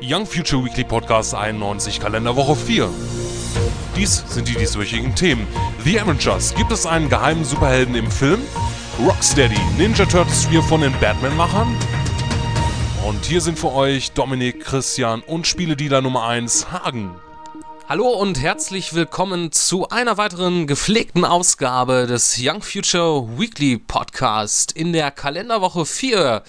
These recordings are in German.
Young Future Weekly Podcast 91 Kalenderwoche 4. Dies sind die dieswöchigen Themen. The Avengers. Gibt es einen geheimen Superhelden im Film? Rocksteady. Ninja Turtles 4 von den Batman-Machern? Und hier sind für euch Dominik, Christian und Spieledealer Nummer 1 Hagen. Hallo und herzlich willkommen zu einer weiteren gepflegten Ausgabe des Young Future Weekly Podcast in der Kalenderwoche 4.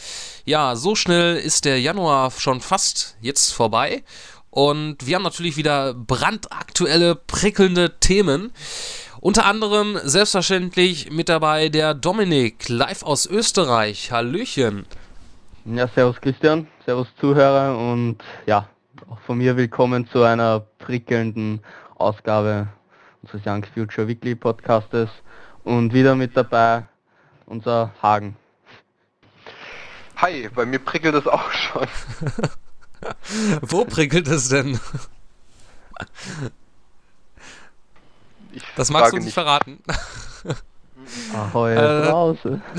Ja, so schnell ist der Januar schon fast jetzt vorbei und wir haben natürlich wieder brandaktuelle, prickelnde Themen. Unter anderem selbstverständlich mit dabei der Dominik, live aus Österreich. Hallöchen. Ja, servus Christian, servus Zuhörer und ja, auch von mir willkommen zu einer prickelnden Ausgabe unseres Young Future Weekly Podcastes und wieder mit dabei unser Hagen. Hi, bei mir prickelt es auch schon. Wo prickelt es denn? Ich Das magst du nicht verraten. Ahoi, Äh, draußen.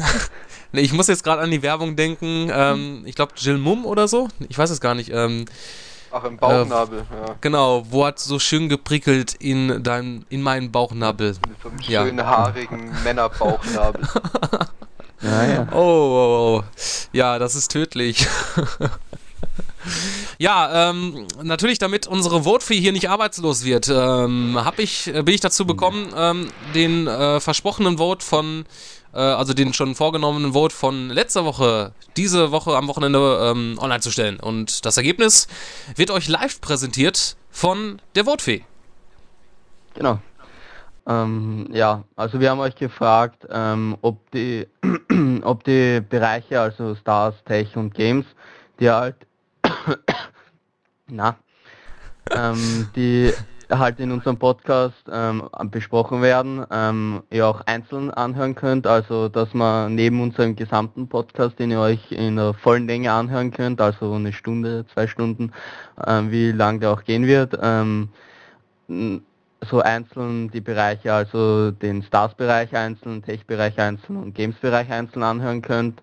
Ich muss jetzt gerade an die Werbung denken. Ähm, ich glaube, Jill Mum oder so. Ich weiß es gar nicht. Ähm, Ach, im Bauchnabel, ja. genau, wo hat so schön geprickelt in dein, in meinen Bauchnabel. Mit so einem Ja. schönen haarigen Männerbauchnabel. Naja. Oh, oh, oh. Ja, das ist tödlich. ja, ähm, natürlich, damit unsere Votefee hier nicht arbeitslos wird, ähm, hab ich, äh, bin ich dazu bekommen, ähm, den äh, versprochenen Vote von, äh, also den schon vorgenommenen Vote von letzter Woche, diese Woche am Wochenende ähm, online zu stellen. Und das Ergebnis wird euch live präsentiert von der Votefee. Genau. Ähm, ja, also wir haben euch gefragt, ähm, ob die ob die Bereiche, also Stars, Tech und Games, die halt na, ähm, die halt in unserem Podcast ähm, besprochen werden, ähm, ihr auch einzeln anhören könnt, also dass man neben unserem gesamten Podcast, den ihr euch in der vollen Länge anhören könnt, also eine Stunde, zwei Stunden, ähm, wie lang der auch gehen wird, ähm, so einzeln die Bereiche, also den Stars-Bereich einzeln, Tech-Bereich einzeln und Games-Bereich einzeln anhören könnt.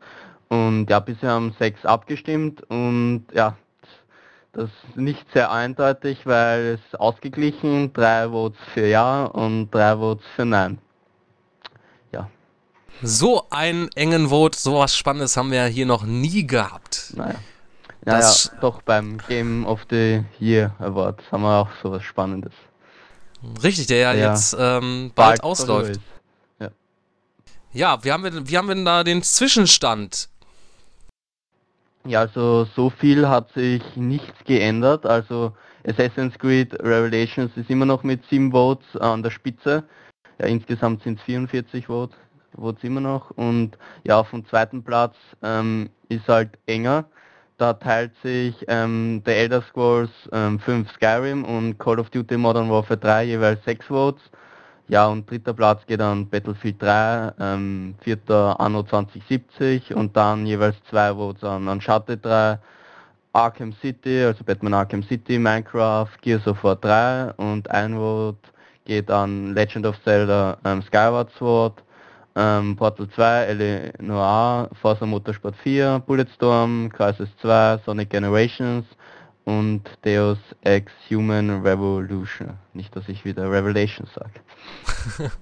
Und ja, bisher haben sechs abgestimmt und ja, das ist nicht sehr eindeutig, weil es ausgeglichen, drei Votes für Ja und drei Votes für Nein. Ja, So einen engen Vote, so was Spannendes haben wir hier noch nie gehabt. naja. Das- Naja, doch beim Game of the Year Award haben wir auch sowas Spannendes. Richtig, der ja, Ja. jetzt ähm, bald Bald ausläuft. ist. Ja, wie haben, wir, wie haben wir denn da den Zwischenstand? Ja, also so viel hat sich nichts geändert. Also Assassin's Creed Revelations ist immer noch mit 7 Votes an der Spitze. Ja, insgesamt sind es 44 Votes, Votes immer noch. Und ja, auf dem zweiten Platz ähm, ist halt enger. Da teilt sich ähm, der Elder Scrolls ähm, 5 Skyrim und Call of Duty Modern Warfare 3 jeweils 6 Votes. Ja, und dritter Platz geht an Battlefield 3, ähm, vierter Anno 2070 und dann jeweils zwei Votes an Uncharted 3, Arkham City, also Batman Arkham City, Minecraft, Gears of War 3 und ein Vote geht an Legend of Zelda ähm, Skyward Sword, ähm, Portal 2, Eleanor, Forza Motorsport 4, Bulletstorm, Crisis 2, Sonic Generations und Deus Ex Human Revolution. Nicht, dass ich wieder Revelations sage.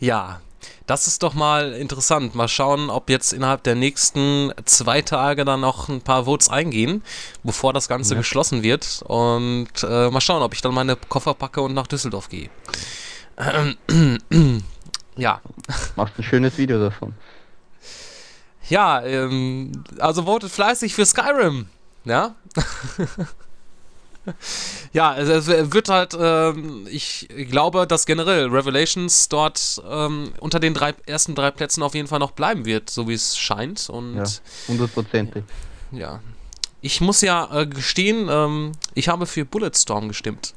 Ja, das ist doch mal interessant. Mal schauen, ob jetzt innerhalb der nächsten zwei Tage dann noch ein paar Votes eingehen, bevor das Ganze Ja. geschlossen wird. Und äh, mal schauen, ob ich dann meine Koffer packe und nach Düsseldorf gehe. ja. Machst ein schönes Video davon. Ja, ähm, also votet fleißig für Skyrim. Ja. ja, es, es wird halt, ähm, ich glaube, dass generell Revelations dort ähm, unter den drei, ersten drei Plätzen auf jeden Fall noch bleiben wird, so wie es scheint. Und Ja, hundertprozentig. ja. Ich muss ja äh, gestehen, ähm, ich habe für Bulletstorm gestimmt.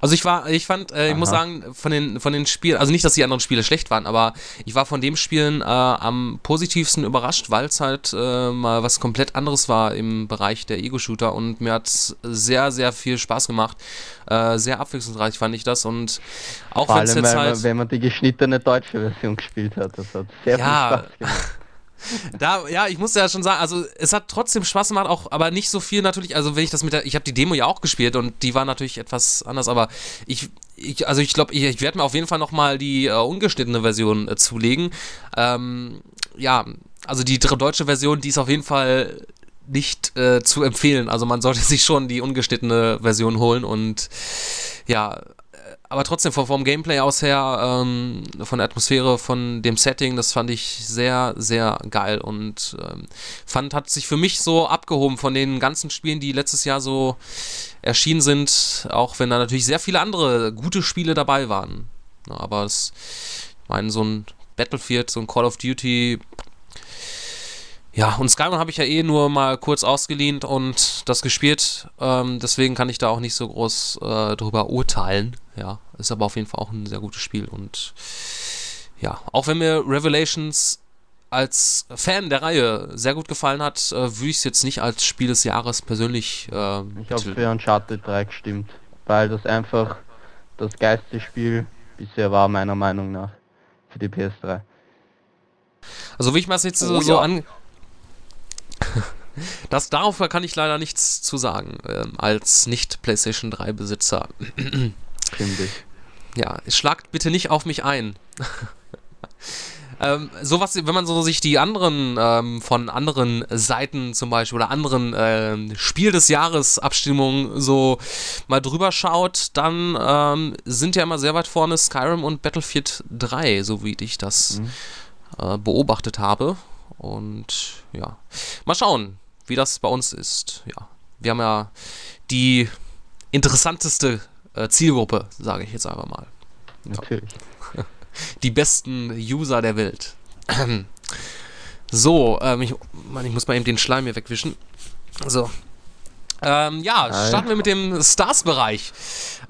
Also ich war, ich fand, äh, ich muss sagen, von den, von den Spielen, also nicht, dass die anderen Spiele schlecht waren, aber ich war von dem Spielen äh, am positivsten überrascht, weil es halt äh, mal was komplett anderes war im Bereich der Ego-Shooter und mir hat sehr, sehr viel Spaß gemacht. Äh, sehr abwechslungsreich fand ich das und auch wenn es jetzt halt... man, wenn man die geschnittene deutsche Version gespielt hat. Das hat sehr Ja. viel Spaß gemacht. da, ja, ich muss ja schon sagen, also es hat trotzdem Spaß gemacht, auch, aber nicht so viel natürlich. Also wenn ich das mit der, ich habe die Demo ja auch gespielt und die war natürlich etwas anders, aber ich, ich also ich glaube, ich, ich werde mir auf jeden Fall nochmal die äh, ungeschnittene Version äh, zulegen. Ähm, ja, also die deutsche Version, die ist auf jeden Fall nicht äh, zu empfehlen. Also man sollte sich schon die ungeschnittene Version holen und ja, aber trotzdem vom, Gameplay aus her, ähm, von der Atmosphäre, von dem Setting, das fand ich sehr, sehr geil und ähm, fand, hat sich für mich so abgehoben von den ganzen Spielen, die letztes Jahr so erschienen sind, auch wenn da natürlich sehr viele andere gute Spiele dabei waren. Aber es, ich meine, so ein Battlefield, so ein Call of Duty, ja, und Skyrim habe ich ja eh nur mal kurz ausgelehnt und das gespielt. Ähm, deswegen kann ich da auch nicht so groß äh, drüber urteilen. Ja, ist aber auf jeden Fall auch ein sehr gutes Spiel. Und ja, auch wenn mir Revelations als Fan der Reihe sehr gut gefallen hat, äh, würde ich es jetzt nicht als Spiel des Jahres persönlich. Äh, ich habe für Uncharted 3 gestimmt, weil das einfach das geilste Spiel bisher war, meiner Meinung nach, für die PS3. Also wie ich mir das jetzt oh, so, ja. an das, darauf kann ich leider nichts zu sagen, ähm, als Nicht-PlayStation 3-Besitzer. Finde ich. Ja, schlagt bitte nicht auf mich ein. ähm, sowas, wenn man so sich die anderen ähm, von anderen Seiten zum Beispiel oder anderen ähm, Spiel des Jahres Abstimmungen so mal drüber schaut, dann ähm, sind ja immer sehr weit vorne Skyrim und Battlefield 3, so wie ich das mhm. äh, beobachtet habe. Und ja, mal schauen, wie das bei uns ist. Ja, wir haben ja die interessanteste äh, Zielgruppe, sage ich jetzt einfach mal. Natürlich. Die besten User der Welt. so, ähm, ich, Mann, ich muss mal eben den Schleim hier wegwischen. So. Ähm, ja, starten wir mit dem Stars-Bereich.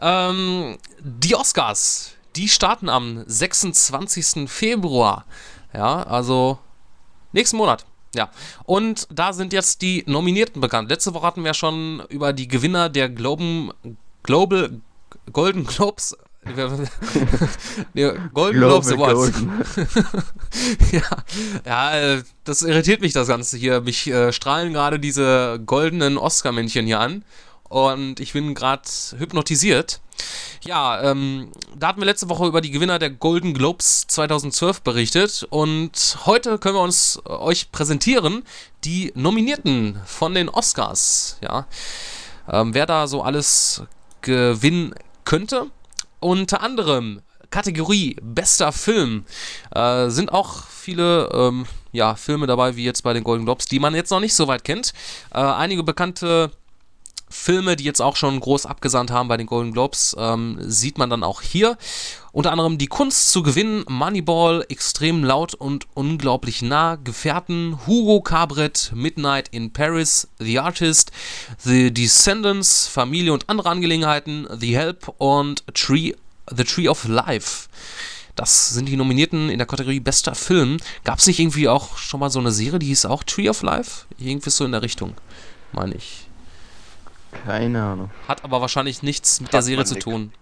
Ähm, die Oscars, die starten am 26. Februar. Ja, also Nächsten Monat. Ja. Und da sind jetzt die Nominierten bekannt. Letzte Woche hatten wir schon über die Gewinner der Globen, Global Golden Globes. Golden Globes Awards. ja, ja, äh, das irritiert mich das Ganze hier. Mich äh, strahlen gerade diese goldenen Oscar-Männchen hier an und ich bin gerade hypnotisiert. Ja, ähm, da hatten wir letzte Woche über die Gewinner der Golden Globes 2012 berichtet und heute können wir uns äh, euch präsentieren die Nominierten von den Oscars. Ja, ähm, wer da so alles gewinnen könnte. Unter anderem Kategorie bester Film äh, sind auch viele ähm, ja, Filme dabei, wie jetzt bei den Golden Globes, die man jetzt noch nicht so weit kennt. Äh, einige bekannte Filme, die jetzt auch schon groß abgesandt haben bei den Golden Globes, ähm, sieht man dann auch hier. Unter anderem Die Kunst zu gewinnen, Moneyball, Extrem laut und unglaublich nah, Gefährten, Hugo Cabret, Midnight in Paris, The Artist, The Descendants, Familie und andere Angelegenheiten, The Help und Tree, The Tree of Life. Das sind die Nominierten in der Kategorie Bester Film. Gab es nicht irgendwie auch schon mal so eine Serie, die hieß auch Tree of Life? Irgendwie so in der Richtung, meine ich. Keine Ahnung. Hat aber wahrscheinlich nichts mit Hat der Serie zu tun.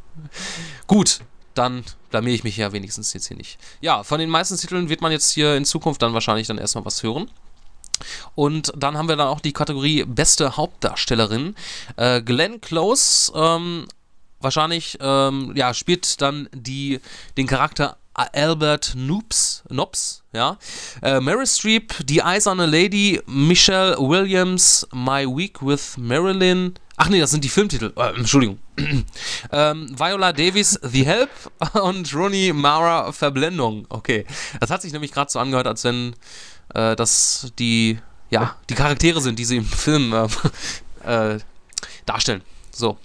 Gut, dann blamier ich mich ja wenigstens jetzt hier nicht. Ja, von den meisten Titeln wird man jetzt hier in Zukunft dann wahrscheinlich dann erstmal was hören. Und dann haben wir dann auch die Kategorie Beste Hauptdarstellerin. Äh, Glenn Close, ähm, wahrscheinlich, ähm, ja, spielt dann die, den Charakter Albert Noops, Nops, ja. Äh, Mary Streep, Die Eiserne Lady, Michelle Williams, My Week with Marilyn. Ach nee, das sind die Filmtitel. Äh, Entschuldigung. ähm, Viola Davis, The Help und Rooney Mara, Verblendung. Okay. Das hat sich nämlich gerade so angehört, als wenn äh, das die, ja, die Charaktere sind, die sie im Film äh, äh, darstellen. So.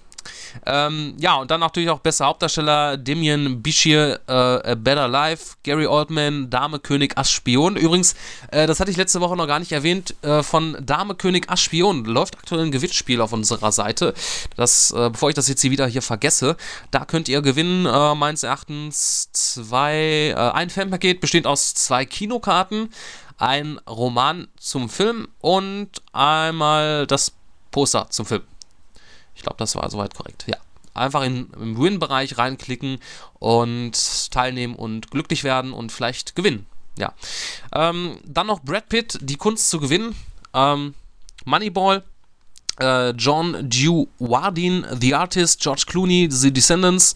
Ähm, ja, und dann natürlich auch bester Hauptdarsteller Damien Bichir, äh, A Better Life, Gary Oldman, Dame König Ass Spion. Übrigens, äh, das hatte ich letzte Woche noch gar nicht erwähnt, äh, von Dame König Ass Spion läuft aktuell ein Gewinnspiel auf unserer Seite. Das, äh, bevor ich das jetzt hier wieder hier vergesse, da könnt ihr gewinnen, äh, meines Erachtens, zwei, äh, ein Fanpaket besteht aus zwei Kinokarten, ein Roman zum Film und einmal das Poster zum Film. Ich glaube, das war soweit korrekt. Ja. Einfach in, im Win-Bereich reinklicken und teilnehmen und glücklich werden und vielleicht gewinnen. Ja. Ähm, dann noch Brad Pitt, die Kunst zu gewinnen. Ähm, Moneyball, äh, John Dewardin, The Artist, George Clooney, The Descendants.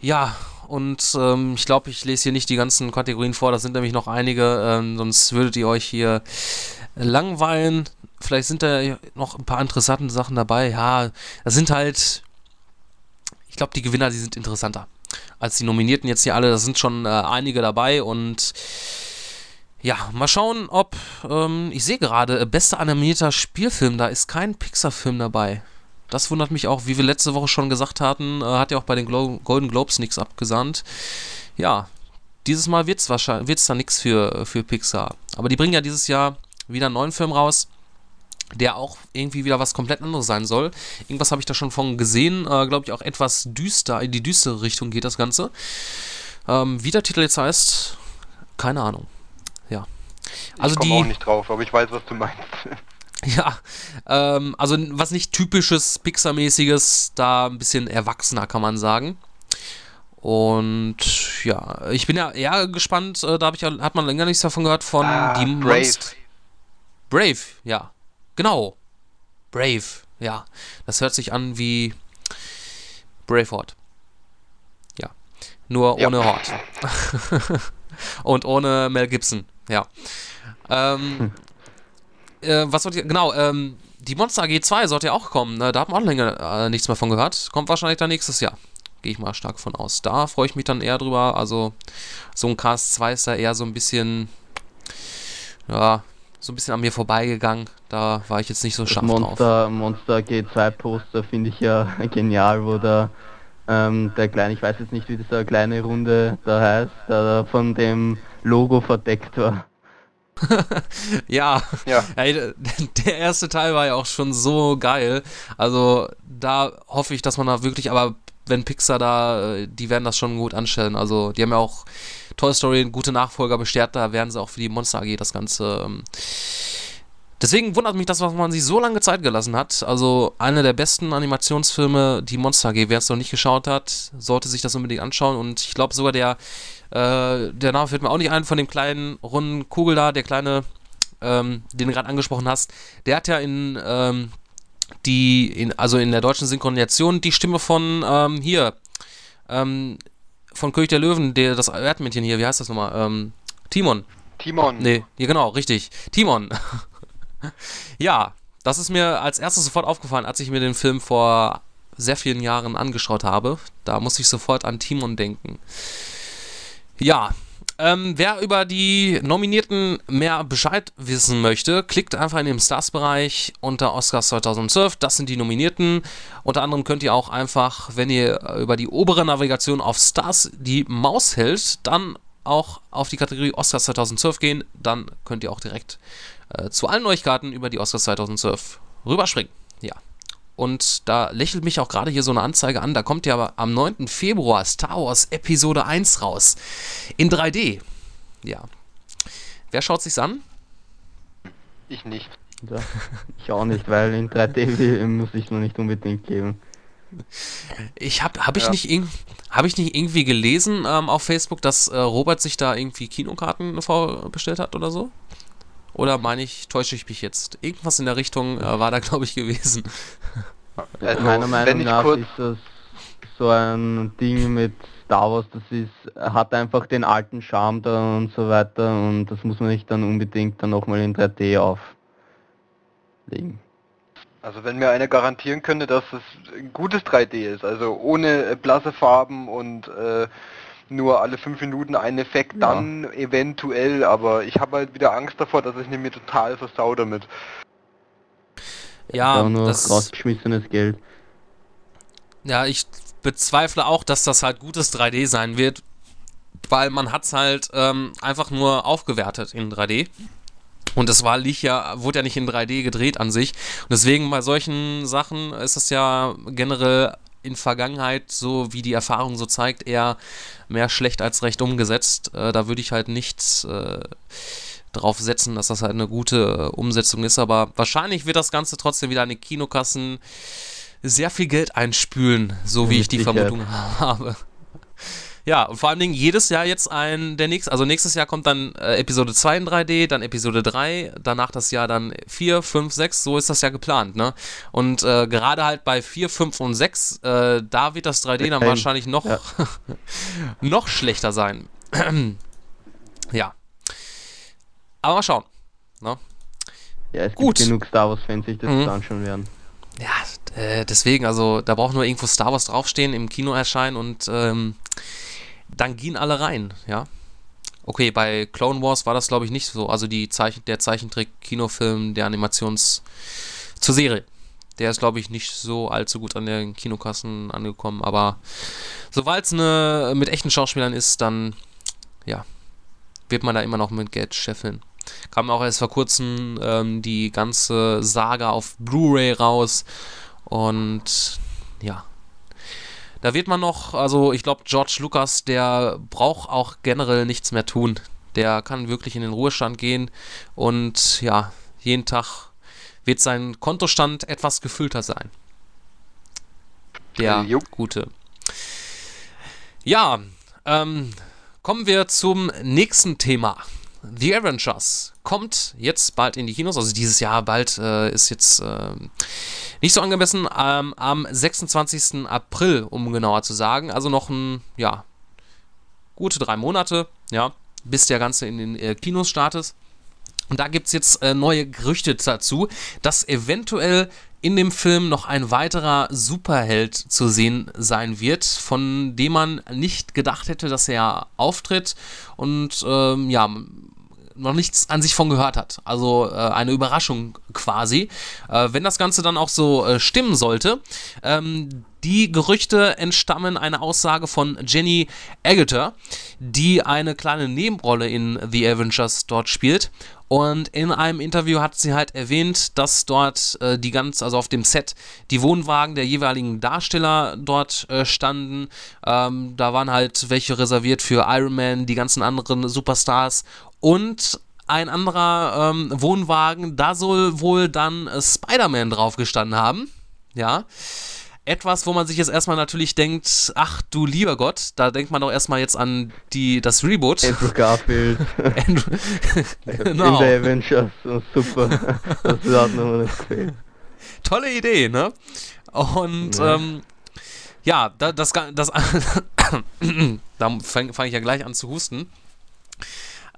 Ja, und ähm, ich glaube, ich lese hier nicht die ganzen Kategorien vor, das sind nämlich noch einige, ähm, sonst würdet ihr euch hier langweilen. Vielleicht sind da noch ein paar interessante Sachen dabei. Ja, das sind halt, ich glaube, die Gewinner, die sind interessanter als die Nominierten jetzt hier alle. Da sind schon äh, einige dabei und ja, mal schauen, ob. Ähm, ich sehe gerade, äh, bester animierter Spielfilm, da ist kein Pixar-Film dabei. Das wundert mich auch, wie wir letzte Woche schon gesagt hatten, äh, hat ja auch bei den Glo Golden Globes nichts abgesandt. Ja, dieses Mal wird es wird's da nichts für, für Pixar. Aber die bringen ja dieses Jahr wieder einen neuen Film raus, der auch irgendwie wieder was komplett anderes sein soll. Irgendwas habe ich da schon von gesehen, äh, glaube ich auch etwas düster, in die düstere Richtung geht das Ganze. Ähm, wie der Titel jetzt heißt, keine Ahnung. Ja. Also ich komme auch nicht drauf, aber ich weiß, was du meinst. Ja, ähm, also was nicht typisches Pixar-mäßiges, da ein bisschen erwachsener kann man sagen. Und ja, ich bin ja eher gespannt, äh, da hab ich, hat man länger nichts davon gehört, von Ah, die Brave. Monst- Brave, ja. Genau. Brave, ja. Das hört sich an wie Braveheart. Ja. Nur Ja. ohne Hort. Und ohne Mel Gibson, ja. Ähm, äh, was wollte ich, genau, ähm, die Monster AG 2 sollte ja auch kommen, ne? da hat man auch länger äh, nichts mehr von gehört. Kommt wahrscheinlich dann nächstes Jahr. Gehe ich mal stark von aus. Da freue ich mich dann eher drüber. Also, so ein Cast 2 ist da eher so ein bisschen, ja, so ein bisschen an mir vorbeigegangen. Da war ich jetzt nicht so Das scharf drauf. Monster, Monster G2 Poster finde ich ja genial, wo da ähm, der kleine, ich weiß jetzt nicht, wie dieser kleine Runde da heißt, der da von dem Logo verdeckt war. Ja, Ja. Ey, der erste Teil war ja auch schon so geil. Also da hoffe ich, dass man da wirklich, aber wenn Pixar da, äh, die werden das schon gut anstellen. Also die haben ja auch Toy Story gute Nachfolger bestätigt, da werden sie auch für die Monster AG das Ganze. Ähm Deswegen wundert mich das, was man sich so lange Zeit gelassen hat. Also einer der besten Animationsfilme, die Monster AG, wer es noch nicht geschaut hat, sollte sich das unbedingt anschauen. Und ich glaube sogar der, äh, der Name fällt mir auch nicht ein, von dem kleinen runden Kugel da, der kleine ähm, den du gerade angesprochen hast, der hat ja in ähm, die, in, also in der deutschen Synchronisation die Stimme von ähm, hier, ähm, von König der Löwen, der das Erdmännchen hier, wie heißt das nochmal? Ähm, Timon. Timon. Nee, ja genau, richtig. Timon. ja, das ist mir als erstes sofort aufgefallen, als ich mir den Film vor sehr vielen Jahren angeschaut habe. Da musste ich sofort an Timon denken. Ja, ähm, wer über die Nominierten mehr Bescheid wissen möchte, klickt einfach in den Stars-Bereich unter Oscars 2012. Das sind die Nominierten. Unter anderem könnt ihr auch einfach, wenn ihr über die obere Navigation auf Stars die Maus hält, dann auch auf die Kategorie Oscars 2012 gehen. Dann könnt ihr auch direkt äh, zu allen Neuigkeiten über die Oscars 2012 rüberspringen. Ja. Und da lächelt mich auch gerade hier so eine Anzeige an. Da kommt ja aber am 9. Februar Star Wars Episode 1 raus. In 3D. Ja. Wer schaut sich's an? Ich nicht. Ja, ich auch nicht, weil in 3D will- muss ich noch nicht unbedingt geben. Ich habe hab ich, Ja. nicht hab ich nicht irgendwie gelesen ähm, auf Facebook, dass äh, Robert sich da irgendwie Kinokarten vorbestellt hat oder so? Oder meine ich, täusche ich mich jetzt? Irgendwas in der Richtung äh, war da, glaube ich, gewesen. Also, Meiner Meinung nach kurz, ist das so ein Ding mit Star Wars, das ist, hat einfach den alten Charme da und so weiter und das muss man nicht dann unbedingt dann nochmal in 3D auflegen. also wenn mir einer garantieren könnte, dass es ein gutes 3D ist, also ohne blasse Farben und äh, nur alle fünf Minuten ein Effekt, Ja. dann eventuell, aber ich habe halt wieder Angst davor, dass ich mir total versau damit. Ja, auch nur das, rausgeschmissenes Geld. ja, ich bezweifle auch, dass das halt gutes 3D sein wird, weil man hat's halt ähm, einfach nur aufgewertet in 3D. Und das war liegt ja, wurde ja nicht in 3D gedreht an sich. Und deswegen bei solchen Sachen ist es ja generell in Vergangenheit, so wie die Erfahrung so zeigt, eher mehr schlecht als recht umgesetzt. Äh, da würde ich halt nichts äh, drauf setzen, dass das halt eine gute äh, Umsetzung ist. Aber wahrscheinlich wird das Ganze trotzdem wieder an den Kinokassen sehr viel Geld einspülen, so wie ich die. Vermutung habe. Ja, und vor allen Dingen jedes Jahr jetzt ein, der nächste, also nächstes Jahr kommt dann äh, Episode 2 in 3D, dann Episode 3, danach das Jahr dann 4, 5, 6, so ist das ja geplant, ne? Und äh, gerade halt bei 4, 5 und 6, äh, da wird das 3D dann wahrscheinlich noch, ja. noch schlechter sein. ja. Aber mal schauen. Ne? Ja, es Gut. gibt genug Star Wars-Fans, sich das mhm. anschauen werden. Ja, äh, deswegen, also da braucht nur irgendwo Star Wars draufstehen, im Kino erscheinen und ähm, dann gehen alle rein, ja. Okay, bei Clone Wars war das glaube ich nicht so. Also die Zeichen, der Zeichentrick-Kinofilm, der Animations zur Serie. Der ist, glaube ich, nicht so allzu gut an den Kinokassen angekommen. Aber sobald es eine mit echten Schauspielern ist, dann ja, wird man da immer noch mit Geld scheffeln. Kam auch erst vor kurzem ähm, die ganze Saga auf Blu-ray raus. Und ja, da wird man noch, also ich glaube, George Lucas, der braucht auch generell nichts mehr tun. Der kann wirklich in den Ruhestand gehen und ja, jeden Tag wird sein Kontostand etwas gefüllter sein. Der jo. gute. Ja, ähm, kommen wir zum nächsten Thema. The Avengers kommt jetzt bald in die Kinos, also dieses Jahr bald äh, ist jetzt äh, nicht so angemessen, ähm, am 26. April, um genauer zu sagen, also noch ein, ja, gute drei Monate, ja, bis der Ganze in den äh, Kinos startet. Und da gibt es jetzt äh, neue Gerüchte dazu, dass eventuell in dem Film noch ein weiterer Superheld zu sehen sein wird, von dem man nicht gedacht hätte, dass er auftritt. Und ähm, ja, noch nichts an sich von gehört hat. Also äh, eine Überraschung quasi. Äh, wenn das Ganze dann auch so äh, stimmen sollte, ähm, die Gerüchte entstammen einer Aussage von Jenny Agutter, die eine kleine Nebenrolle in The Avengers dort spielt. Und in einem Interview hat sie halt erwähnt, dass dort äh, die ganz, also auf dem Set, die Wohnwagen der jeweiligen Darsteller dort äh, standen. Ähm, da waren halt welche reserviert für Iron Man, die ganzen anderen Superstars und ein anderer ähm, Wohnwagen, da soll wohl dann äh, Spider-Man drauf gestanden haben. Ja. Etwas, wo man sich jetzt erstmal natürlich denkt, ach du lieber Gott, da denkt man doch erstmal jetzt an die, das Reboot. Andrew Garfield. Andrew, genau. In der Avengers, super. Das hat nochmal nicht gefehlt. Tolle Idee, ne? Und ja, ähm, ja das, das, das da fange fang ich ja gleich an zu husten.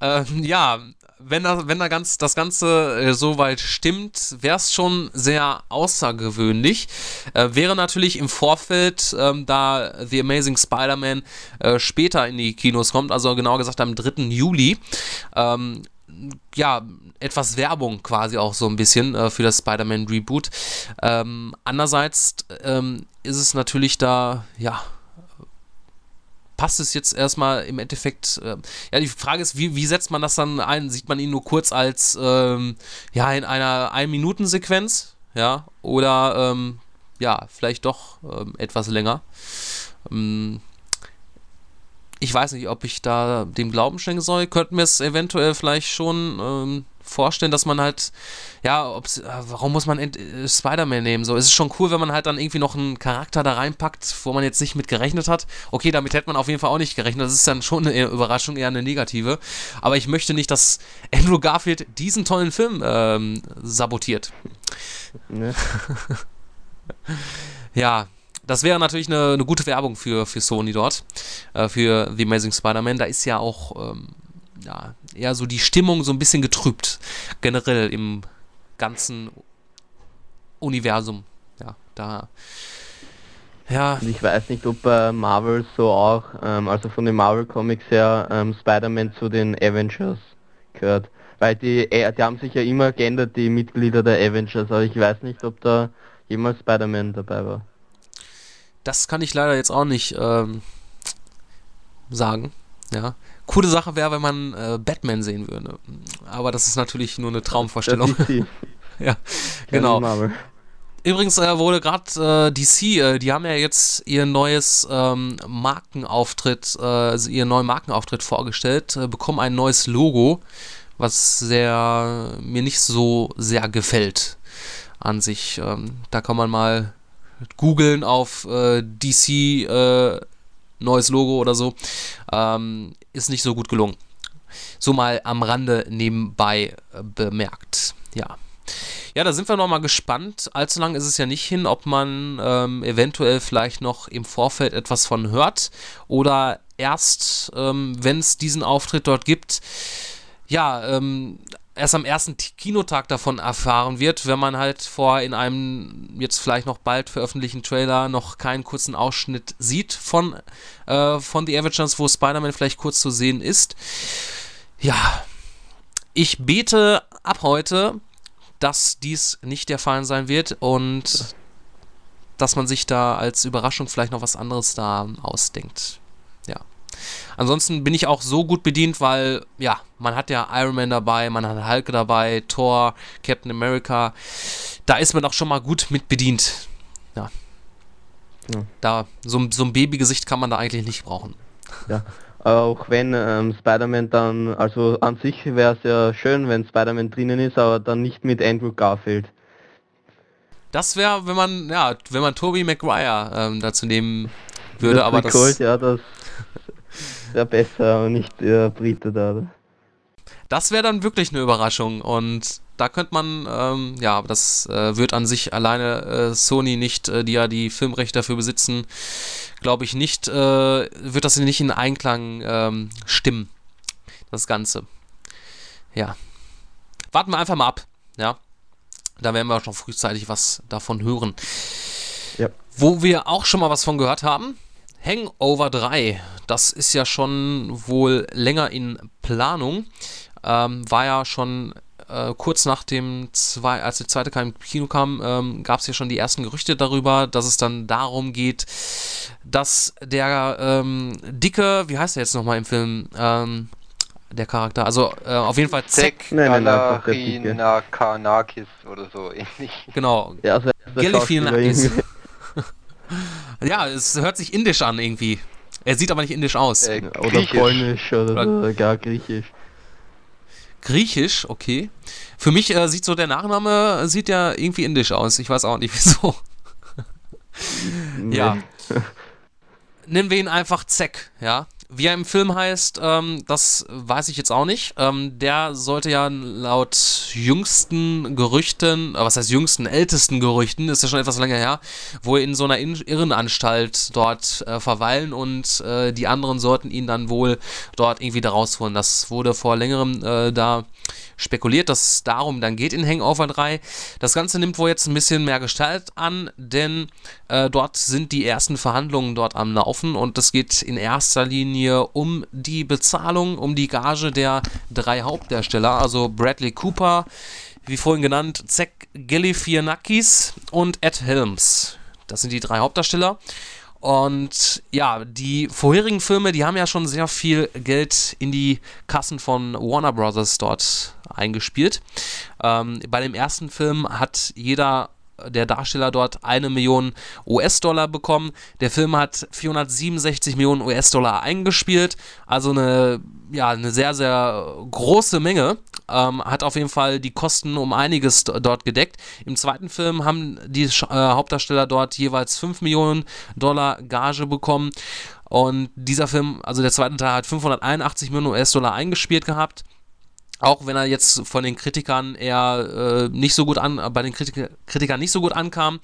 Äh, ja, wenn da, wenn da ganz, das Ganze äh, soweit stimmt, wäre es schon sehr außergewöhnlich. Äh, wäre natürlich im Vorfeld, ähm, da The Amazing Spider-Man äh, später in die Kinos kommt, also genauer gesagt am 3. Juli, ähm, ja, etwas Werbung quasi auch so ein bisschen äh, für das Spider-Man Reboot. Ähm, andererseits ähm, ist es natürlich da, ja, passt es jetzt erstmal im Endeffekt, äh, ja, die Frage ist, wie, wie setzt man das dann ein? Sieht man ihn nur kurz als, ähm, ja, in einer Ein-Minuten-Sequenz, ja, oder, ähm, ja, vielleicht doch ähm, etwas länger. Ähm, ich weiß nicht, ob ich da dem Glauben schenken soll. Könnten wir es eventuell vielleicht schon ähm, vorstellen, dass man halt, ja, ob's, äh, warum muss man äh, Spider-Man nehmen? So, es ist schon cool, wenn man halt dann irgendwie noch einen Charakter da reinpackt, wo man jetzt nicht mit gerechnet hat. Okay, damit hätte man auf jeden Fall auch nicht gerechnet. Das ist dann schon eine Überraschung, eher eine negative. Aber ich möchte nicht, dass Andrew Garfield diesen tollen Film ähm, sabotiert. Ne? ja, das wäre natürlich eine, eine, gute Werbung für, für Sony dort, äh, für The Amazing Spider-Man. Da ist ja auch ähm, ja, eher so die Stimmung so ein bisschen getrübt, generell im ganzen Universum. Ja, da. Ja. Ich weiß nicht, ob bei Marvel so auch, ähm, also von den Marvel Comics her, ähm, Spider-Man zu den Avengers gehört. Weil die, äh, die haben sich ja immer geändert, die Mitglieder der Avengers, aber ich weiß nicht, ob da jemals Spider-Man dabei war. Das kann ich leider jetzt auch nicht ähm, sagen. Ja. Coole Sache wäre, wenn man äh, Batman sehen würde. Aber das ist natürlich nur eine Traumvorstellung. ja, genau. Übrigens äh, wurde gerade äh, DC, äh, die haben ja jetzt ihr neues ähm, Markenauftritt, äh, also ihren neuen Markenauftritt vorgestellt, äh, bekommen ein neues Logo, was sehr mir nicht so sehr gefällt an sich. Ähm, da kann man mal googeln auf äh, DC äh, neues Logo oder so. Ähm, ist nicht so gut gelungen. So mal am Rande nebenbei äh, bemerkt. Ja. Ja, da sind wir nochmal gespannt. Allzu lang ist es ja nicht hin, ob man ähm, eventuell vielleicht noch im Vorfeld etwas von hört oder erst, ähm, wenn es diesen Auftritt dort gibt, ja, ähm, erst am ersten Kinotag davon erfahren wird, wenn man halt vor in einem jetzt vielleicht noch bald veröffentlichten Trailer noch keinen kurzen Ausschnitt sieht von, äh, von The Avengers, wo Spider-Man vielleicht kurz zu sehen ist. Ja, ich bete ab heute, dass dies nicht der Fall sein wird und dass man sich da als Überraschung vielleicht noch was anderes da ausdenkt. Ansonsten bin ich auch so gut bedient, weil, ja, man hat ja Iron Man dabei, man hat Hulk dabei, Thor, Captain America. Da ist man auch schon mal gut mit bedient. Ja. ja. Da, so, so ein Babygesicht kann man da eigentlich nicht brauchen. Ja. Auch wenn ähm, Spider-Man dann, also an sich wäre es ja schön, wenn Spider-Man drinnen ist, aber dann nicht mit Andrew Garfield. Das wäre, wenn man, ja, wenn man Tobey Maguire ähm, dazu nehmen würde, das aber das. Cool, ja, das wäre besser, aber nicht der Brite da. Das wäre dann wirklich eine Überraschung und da könnte man, ähm, ja, das äh, wird an sich alleine äh, Sony nicht, äh, die ja die Filmrechte dafür besitzen, glaube ich nicht, äh, wird das nicht in Einklang ähm, stimmen, das Ganze. Ja. Warten wir einfach mal ab, ja. Da werden wir schon frühzeitig was davon hören. Ja. Wo wir auch schon mal was von gehört haben, Hangover 3, das ist ja schon wohl länger in Planung. Ähm, war ja schon äh, kurz nach dem zwei, als der zweite im Kino kam, ähm, gab es ja schon die ersten Gerüchte darüber, dass es dann darum geht, dass der ähm, dicke, wie heißt der jetzt nochmal im Film? Ähm, der Charakter, also äh, auf jeden Fall Zack Galifianakis oder so ähnlich. Genau, ja, also Galifianakis. Ja, es hört sich indisch an irgendwie. Er sieht aber nicht indisch aus. Äh, oder polnisch oder, oder gar griechisch. Griechisch, okay. Für mich äh, sieht so der Nachname, sieht ja irgendwie indisch aus. Ich weiß auch nicht wieso. ja. Nennen wir ihn einfach Zeck, ja. Wie er im Film heißt, ähm, das weiß ich jetzt auch nicht. Ähm, der sollte ja laut jüngsten Gerüchten, äh, was heißt jüngsten, ältesten Gerüchten, ist ja schon etwas länger her, wohl in so einer Irrenanstalt dort äh, verweilen und äh, die anderen sollten ihn dann wohl dort irgendwie da rausholen. Das wurde vor längerem äh, da spekuliert, dass es darum dann geht in Hangover 3. Das Ganze nimmt wohl jetzt ein bisschen mehr Gestalt an, denn äh, dort sind die ersten Verhandlungen dort am Laufen und es geht in erster Linie um die Bezahlung, um die Gage der drei Hauptdarsteller, also Bradley Cooper, wie vorhin genannt, Zach Galifianakis und Ed Helms. Das sind die drei Hauptdarsteller. Und ja, die vorherigen Filme, die haben ja schon sehr viel Geld in die Kassen von Warner Brothers dort eingespielt. Ähm, bei dem ersten Film hat jeder der Darsteller dort eine Million US-Dollar bekommen. Der Film hat 467 Millionen US-Dollar eingespielt, also eine, ja, eine sehr, sehr große Menge. Ähm, hat auf jeden Fall die Kosten um einiges dort gedeckt. Im zweiten Film haben die äh, Hauptdarsteller dort jeweils 5 Millionen Dollar Gage bekommen. Und dieser Film, also der zweite Teil, hat 581 Millionen US-Dollar eingespielt gehabt. Auch wenn er jetzt von den Kritikern eher äh, nicht so gut an, bei den Kritik Kritikern nicht so gut ankam.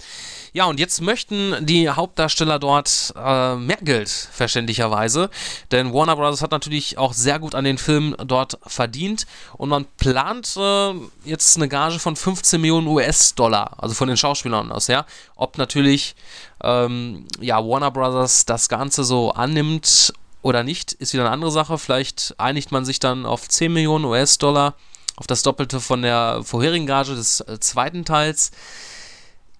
Ja, und jetzt möchten die Hauptdarsteller dort äh, mehr Geld, verständlicherweise. Denn Warner Bros. hat natürlich auch sehr gut an den Film dort verdient. Und man plant äh, jetzt eine Gage von 15 Millionen US-Dollar, also von den Schauspielern aus, ja. Ob natürlich ähm, ja, Warner Bros. das Ganze so annimmt oder nicht, ist wieder eine andere Sache. Vielleicht einigt man sich dann auf 10 Millionen US-Dollar, auf das Doppelte von der vorherigen Gage des äh, zweiten Teils.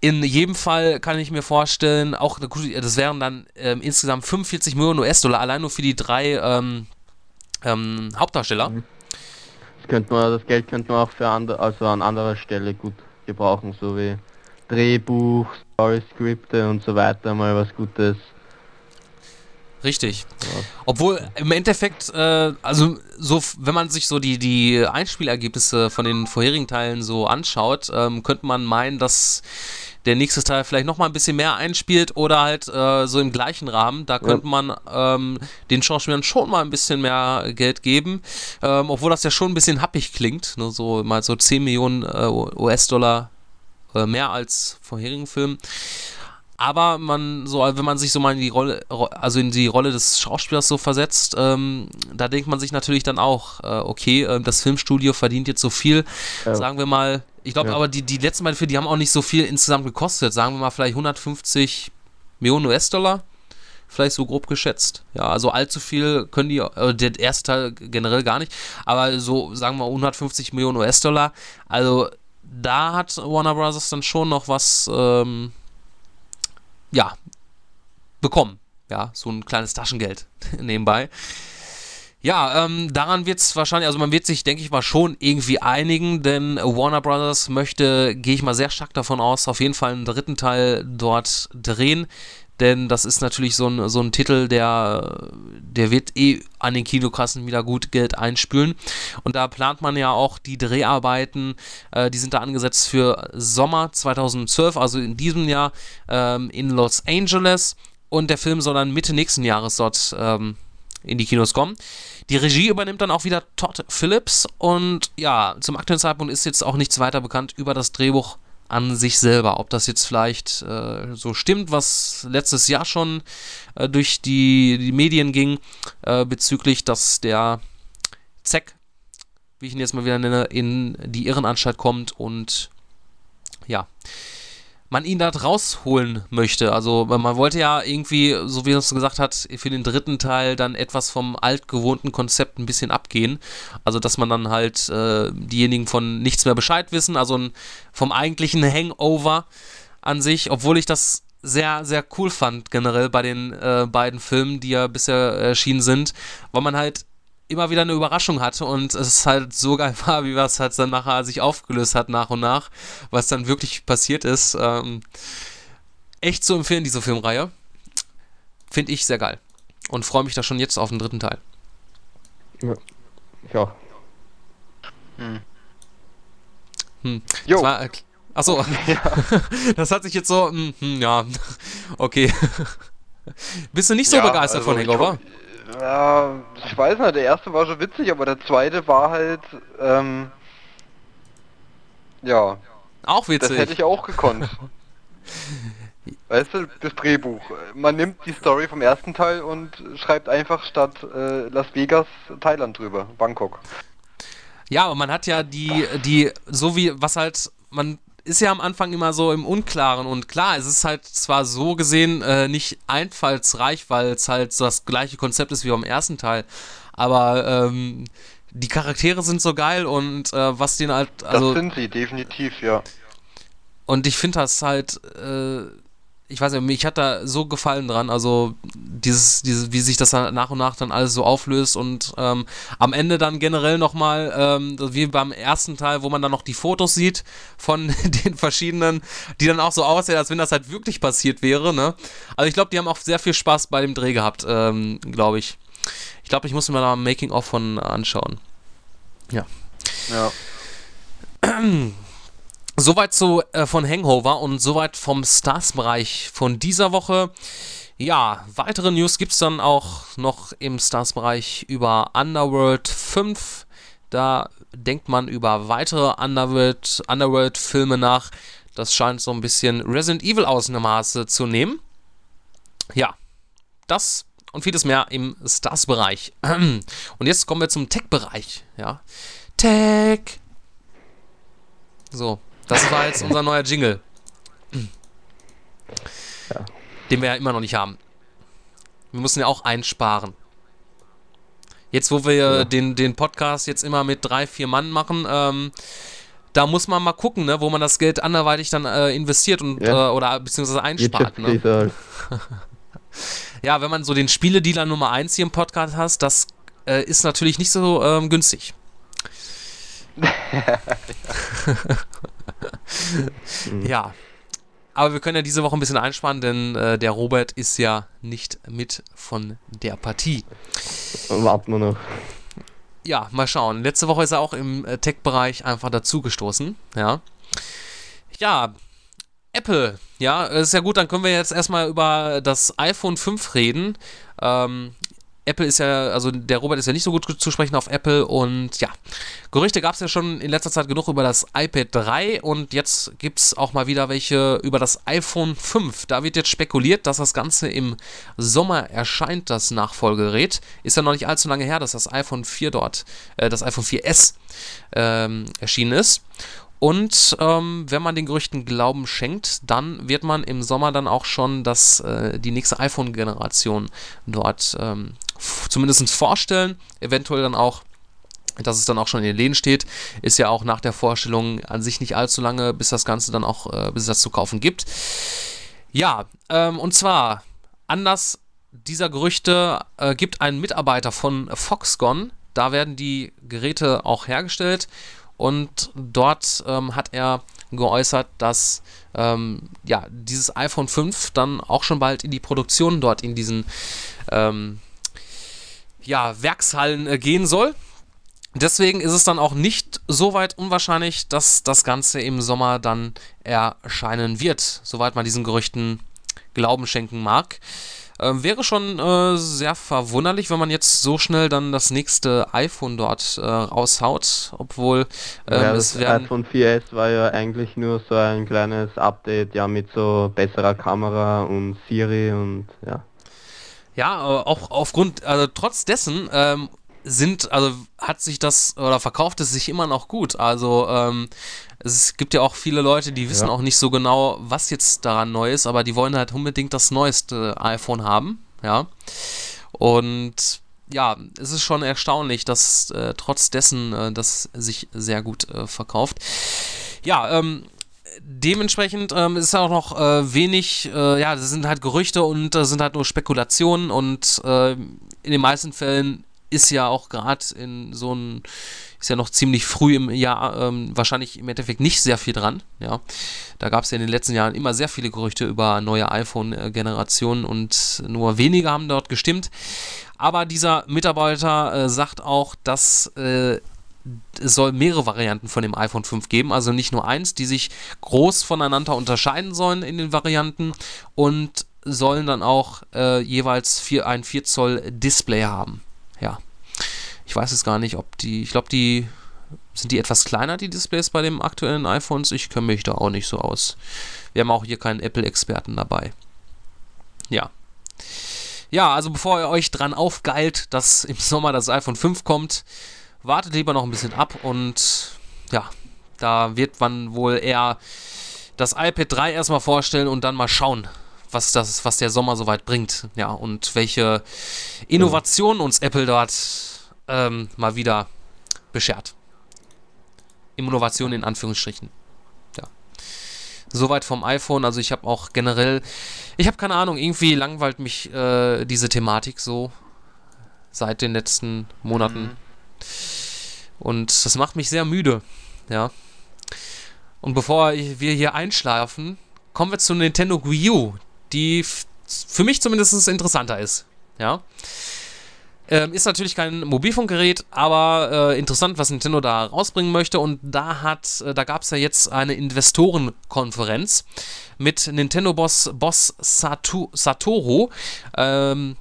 In jedem Fall kann ich mir vorstellen, auch das wären dann ähm, insgesamt 45 Millionen US-Dollar, allein nur für die drei ähm, ähm, Hauptdarsteller. Mhm. Das, könnte man, das Geld könnte man auch für andere, also an anderer Stelle gut gebrauchen, so wie Drehbuch, Story-Skripte und so weiter, mal was Gutes Richtig. Obwohl im Endeffekt, äh, also so, wenn man sich so die, die Einspielergebnisse von den vorherigen Teilen so anschaut, ähm, könnte man meinen, dass der nächste Teil vielleicht nochmal ein bisschen mehr einspielt oder halt äh, so im gleichen Rahmen. Da könnte man ähm, den Schauspielern schon mal ein bisschen mehr Geld geben, ähm, obwohl das ja schon ein bisschen happig klingt. Ne? So mal so 10 Millionen äh, US-Dollar äh, mehr als vorherigen Film. Aber man, so, wenn man sich so mal in die Rolle, also in die Rolle des Schauspielers so versetzt, ähm, da denkt man sich natürlich dann auch, äh, okay, äh, das Filmstudio verdient jetzt so viel, ja. sagen wir mal, ich glaube ja. aber die, die letzten beiden Filme, die haben auch nicht so viel insgesamt gekostet, sagen wir mal vielleicht 150 Millionen US-Dollar, vielleicht so grob geschätzt. Ja, also allzu viel können die, äh, der erste Teil generell gar nicht, aber so sagen wir 150 Millionen US-Dollar, also da hat Warner Bros. dann schon noch was, ähm, ja, bekommen. Ja, so ein kleines Taschengeld nebenbei. Ja, ähm, daran wird es wahrscheinlich, also man wird sich, denke ich mal, schon irgendwie einigen, denn Warner Brothers möchte, gehe ich mal sehr stark davon aus, auf jeden Fall einen dritten Teil dort drehen denn das ist natürlich so ein, so ein Titel, der, der wird eh an den Kinokassen wieder gut Geld einspülen. Und da plant man ja auch die Dreharbeiten, äh, die sind da angesetzt für Sommer 2012, also in diesem Jahr ähm, in Los Angeles. Und der Film soll dann Mitte nächsten Jahres dort ähm, in die Kinos kommen. Die Regie übernimmt dann auch wieder Todd Phillips und ja, zum aktuellen Zeitpunkt ist jetzt auch nichts weiter bekannt über das Drehbuch an sich selber. Ob das jetzt vielleicht äh, so stimmt, was letztes Jahr schon äh, durch die, die Medien ging, äh, bezüglich, dass der Zeck, wie ich ihn jetzt mal wieder nenne, in die Irrenanstalt kommt und ja, man ihn da rausholen möchte. Also man wollte ja irgendwie, so wie er es gesagt hat, für den dritten Teil dann etwas vom altgewohnten Konzept ein bisschen abgehen. Also dass man dann halt äh, diejenigen von nichts mehr Bescheid wissen, also vom eigentlichen Hangover an sich, obwohl ich das sehr, sehr cool fand generell bei den äh, beiden Filmen, die ja bisher erschienen sind, weil man halt immer wieder eine Überraschung hatte und es halt so geil war, wie was halt dann nachher sich aufgelöst hat nach und nach, was dann wirklich passiert ist. Ähm, echt zu empfehlen, diese Filmreihe. Finde ich sehr geil. Und freue mich da schon jetzt auf den dritten Teil. Ja. Ja. Hm. Hm. Jo. War, äh, achso, ja. das hat sich jetzt so, hm, hm, ja, okay. Bist du nicht so ja, begeistert also von Hangover? Ich, ja, ich weiß nicht, der erste war schon witzig, aber der zweite war halt, ähm, ja. Auch witzig. Das hätte ich auch gekonnt. weißt du, das Drehbuch. Man nimmt die Story vom ersten Teil und schreibt einfach statt äh, Las Vegas Thailand drüber, Bangkok. Ja, aber man hat ja die, die, so wie, was halt, man ist ja am Anfang immer so im Unklaren und klar, es ist halt zwar so gesehen äh, nicht einfallsreich, weil es halt das gleiche Konzept ist wie beim ersten Teil, aber ähm, die Charaktere sind so geil und äh, was den halt. Also, das sind sie, definitiv, ja. Und ich finde das halt. Äh, ich weiß nicht, mich hat da so gefallen dran, also dieses, dieses, wie sich das nach und nach dann alles so auflöst und ähm, am Ende dann generell nochmal, ähm, wie beim ersten Teil, wo man dann noch die Fotos sieht von den verschiedenen, die dann auch so aussehen, als wenn das halt wirklich passiert wäre, ne? Also ich glaube, die haben auch sehr viel Spaß bei dem Dreh gehabt, ähm, glaube ich. Ich glaube, ich muss mir da ein Making-of von anschauen. Ja. Ja. Soweit zu, äh, von Hangover und soweit vom Stars-Bereich von dieser Woche. Ja, weitere News gibt es dann auch noch im Stars-Bereich über Underworld 5. Da denkt man über weitere Underworld-Filme Underworld nach. Das scheint so ein bisschen Resident Evil aus dem Maße zu nehmen. Ja, das und vieles mehr im Stars-Bereich. Und jetzt kommen wir zum Tech-Bereich. Ja, Tech. So, das war jetzt unser neuer Jingle. Ja. Den wir ja immer noch nicht haben. Wir müssen ja auch einsparen. Jetzt, wo wir ja. den, den Podcast jetzt immer mit drei, vier Mann machen, ähm, da muss man mal gucken, ne, wo man das Geld anderweitig dann äh, investiert und ja. äh, oder beziehungsweise einspart. Ne? Ja, wenn man so den Spieledealer Nummer 1 hier im Podcast hast, das äh, ist natürlich nicht so ähm, günstig. ja. Aber wir können ja diese Woche ein bisschen einsparen, denn äh, der Robert ist ja nicht mit von der Partie. Warten wir noch. Ja, mal schauen. Letzte Woche ist er auch im äh, Tech-Bereich einfach dazugestoßen. Ja. Ja, Apple. Ja, ist ja gut, dann können wir jetzt erstmal über das iPhone 5 reden. Ähm, Apple ist ja, also der Robert ist ja nicht so gut zu sprechen auf Apple und ja, Gerüchte gab es ja schon in letzter Zeit genug über das iPad 3 und jetzt gibt es auch mal wieder welche über das iPhone 5. Da wird jetzt spekuliert, dass das Ganze im Sommer erscheint, das Nachfolgegerät. Ist ja noch nicht allzu lange her, dass das iPhone 4 dort, äh, das iPhone 4S ähm, erschienen ist. Und ähm, wenn man den Gerüchten Glauben schenkt, dann wird man im Sommer dann auch schon das, äh, die nächste iPhone-Generation dort ähm, zumindest vorstellen. Eventuell dann auch dass es dann auch schon in den Läden steht, ist ja auch nach der Vorstellung an sich nicht allzu lange, bis das Ganze dann auch, äh, bis es das zu kaufen gibt. Ja, ähm, und zwar, anders dieser Gerüchte äh, gibt ein Mitarbeiter von Foxconn, da werden die Geräte auch hergestellt und dort ähm, hat er geäußert, dass ähm, ja, dieses iPhone 5 dann auch schon bald in die Produktion dort in diesen ähm, ja, Werkshallen äh, gehen soll. Deswegen ist es dann auch nicht so weit unwahrscheinlich, dass das Ganze im Sommer dann erscheinen wird, soweit man diesen Gerüchten Glauben schenken mag. Ähm, wäre schon äh, sehr verwunderlich, wenn man jetzt so schnell dann das nächste iPhone dort äh, raushaut, obwohl ähm, ja, das iPhone 4S war ja eigentlich nur so ein kleines Update, ja mit so besserer Kamera und Siri und ja. Ja, auch aufgrund, also trotz dessen ähm, sind, also hat sich das oder verkauft es sich immer noch gut. Also ähm, es gibt ja auch viele Leute, die wissen ja. auch nicht so genau, was jetzt daran neu ist, aber die wollen halt unbedingt das neueste iPhone haben, ja. Und ja, es ist schon erstaunlich, dass äh, trotz dessen äh, das sich sehr gut äh, verkauft. Ja, ähm, dementsprechend ähm, ist auch noch äh, wenig, äh, ja, das sind halt Gerüchte und äh, sind halt nur Spekulationen und äh, in den meisten Fällen ist ja auch gerade in so einem, ist ja noch ziemlich früh im Jahr, ähm, wahrscheinlich im Endeffekt nicht sehr viel dran. Ja, da gab es ja in den letzten Jahren immer sehr viele Gerüchte über neue iPhone-Generationen und nur wenige haben dort gestimmt. Aber dieser Mitarbeiter äh, sagt auch, dass äh, es soll mehrere Varianten von dem iPhone 5 geben, also nicht nur eins, die sich groß voneinander unterscheiden sollen in den Varianten und sollen dann auch äh, jeweils vier, ein 4 Zoll Display haben. Ich weiß jetzt gar nicht, ob die, ich glaube, die sind die etwas kleiner, die Displays bei den aktuellen iPhones? Ich kenne mich da auch nicht so aus. Wir haben auch hier keinen Apple-Experten dabei. Ja. Ja, also bevor ihr euch dran aufgeilt, dass im Sommer das iPhone 5 kommt, wartet lieber noch ein bisschen ab und ja, da wird man wohl eher das iPad 3 erstmal vorstellen und dann mal schauen, was, das, was der Sommer soweit bringt. Ja, und welche Innovationen uns Apple dort ähm, mal wieder beschert. Innovation in Anführungsstrichen. Ja. Soweit vom iPhone. Also ich habe auch generell, ich habe keine Ahnung, irgendwie langweilt mich äh, diese Thematik so seit den letzten Monaten. Mhm. Und das macht mich sehr müde. Ja. Und bevor wir hier einschlafen, kommen wir zu Nintendo Wii U, die für mich zumindest interessanter ist. Ja. Ähm, ist natürlich kein Mobilfunkgerät, aber äh, interessant, was Nintendo da rausbringen möchte. Und da hat, äh, da gab es ja jetzt eine Investorenkonferenz mit Nintendo-Boss Boss Satu, Satoru. Ähm,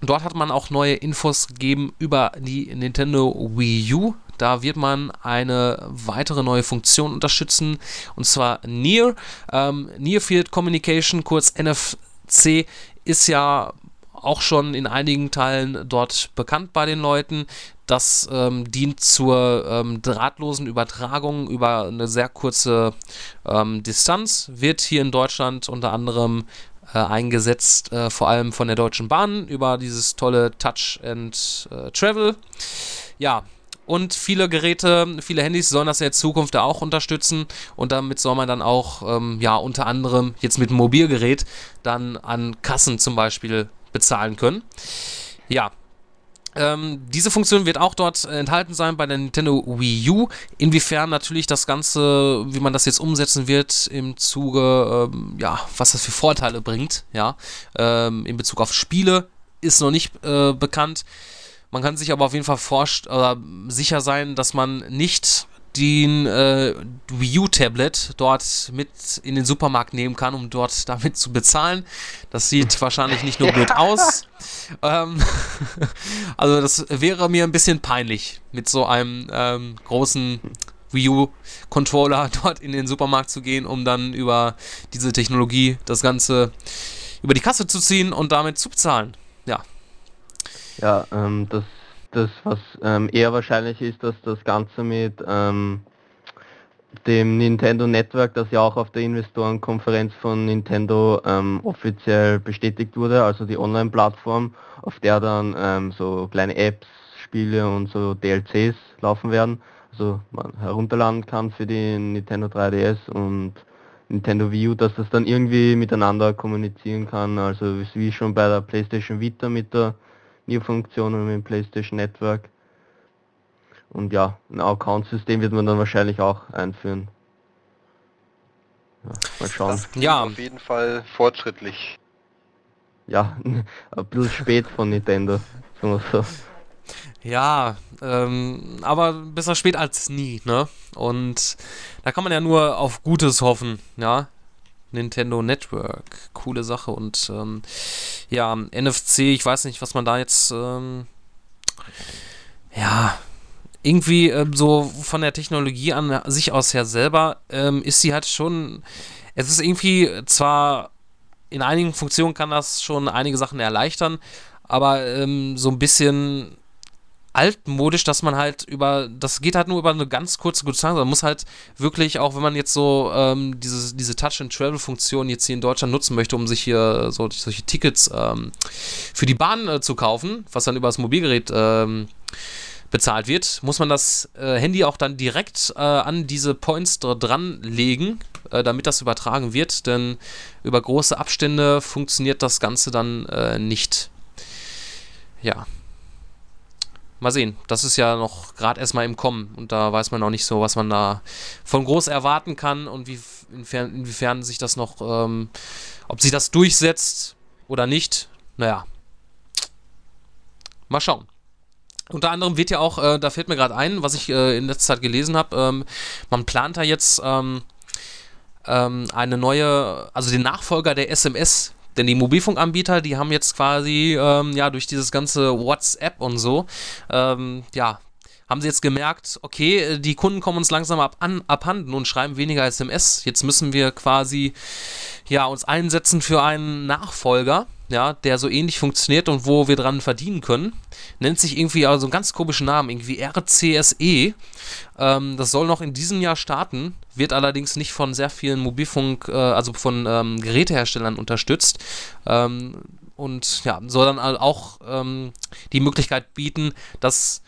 dort hat man auch neue Infos gegeben über die Nintendo Wii U. Da wird man eine weitere neue Funktion unterstützen, und zwar Near. Ähm, Near Field Communication, kurz NFC, ist ja auch schon in einigen Teilen dort bekannt bei den Leuten. Das ähm, dient zur ähm, drahtlosen Übertragung über eine sehr kurze ähm, Distanz, wird hier in Deutschland unter anderem äh, eingesetzt, äh, vor allem von der Deutschen Bahn über dieses tolle Touch and äh, Travel. Ja, und viele Geräte, viele Handys sollen das ja in Zukunft auch unterstützen und damit soll man dann auch, ähm, ja, unter anderem jetzt mit Mobilgerät dann an Kassen zum Beispiel bezahlen können. Ja, Ähm, diese Funktion wird auch dort enthalten sein bei der Nintendo Wii U. Inwiefern natürlich das Ganze, wie man das jetzt umsetzen wird, im Zuge, ähm, ja, was das für Vorteile bringt, ja, ähm, in Bezug auf Spiele, ist noch nicht äh, bekannt. Man kann sich aber auf jeden Fall forscht, äh, sicher sein, dass man nicht den äh, Wii U Tablet dort mit in den Supermarkt nehmen kann, um dort damit zu bezahlen. Das sieht wahrscheinlich nicht nur blöd aus. Ähm, also das wäre mir ein bisschen peinlich, mit so einem ähm, großen Wii U Controller dort in den Supermarkt zu gehen, um dann über diese Technologie das Ganze über die Kasse zu ziehen und damit zu bezahlen. Ja. Ja, ähm, das das, was ähm, eher wahrscheinlich ist, dass das Ganze mit ähm, dem Nintendo Network, das ja auch auf der Investorenkonferenz von Nintendo ähm, offiziell bestätigt wurde, also die Online-Plattform, auf der dann ähm, so kleine Apps, Spiele und so DLCs laufen werden, also man herunterladen kann für die Nintendo 3DS und Nintendo Wii U, dass das dann irgendwie miteinander kommunizieren kann, also wie schon bei der PlayStation Vita mit der New-Funktionen mit dem PlayStation Network. Und ja, ein Account-System wird man dann wahrscheinlich auch einführen. Ja, mal schauen. ja, auf jeden Fall fortschrittlich. Ja, ein bisschen spät von Nintendo, sagen so. Ja, ähm, aber besser spät als nie, ne? Und da kann man ja nur auf Gutes hoffen, ja. Nintendo Network. Coole Sache. Und ähm, ja, NFC, ich weiß nicht, was man da jetzt. Ähm, ja, irgendwie äh, so von der Technologie an sich aus her selber ähm, ist sie halt schon. Es ist irgendwie zwar in einigen Funktionen kann das schon einige Sachen erleichtern, aber ähm, so ein bisschen altmodisch, dass man halt über, das geht halt nur über eine ganz kurze gute Zeit. Man muss halt wirklich, auch wenn man jetzt so ähm, diese, diese Touch-and-Travel-Funktion jetzt hier in Deutschland nutzen möchte, um sich hier so, solche Tickets ähm, für die Bahn äh, zu kaufen, was dann über das Mobilgerät ähm, bezahlt wird, muss man das äh, Handy auch dann direkt äh, an diese Points dran legen, äh, damit das übertragen wird, denn über große Abstände funktioniert das Ganze dann äh, nicht. Ja, mal sehen. Das ist ja noch gerade erstmal im Kommen und da weiß man noch nicht so, was man da von groß erwarten kann und wie, inwiefern, inwiefern sich das noch, ähm, ob sich das durchsetzt oder nicht. Naja, mal schauen. Unter anderem wird ja auch, äh, da fällt mir gerade ein, was ich äh, in letzter Zeit gelesen habe, ähm, man plant da jetzt ähm, ähm, eine neue, also den Nachfolger der SMS denn die Mobilfunkanbieter, die haben jetzt quasi, ähm, ja, durch dieses ganze WhatsApp und so, ähm, ja, haben sie jetzt gemerkt, okay, die Kunden kommen uns langsam ab, an, abhanden und schreiben weniger SMS. Jetzt müssen wir quasi, ja, uns einsetzen für einen Nachfolger ja, der so ähnlich funktioniert und wo wir dran verdienen können. Nennt sich irgendwie also einen ganz komischen Namen, irgendwie RCSE. Ähm, das soll noch in diesem Jahr starten, wird allerdings nicht von sehr vielen Mobilfunk, äh, also von ähm, Geräteherstellern unterstützt. Ähm, und ja, soll dann auch ähm, die Möglichkeit bieten, dass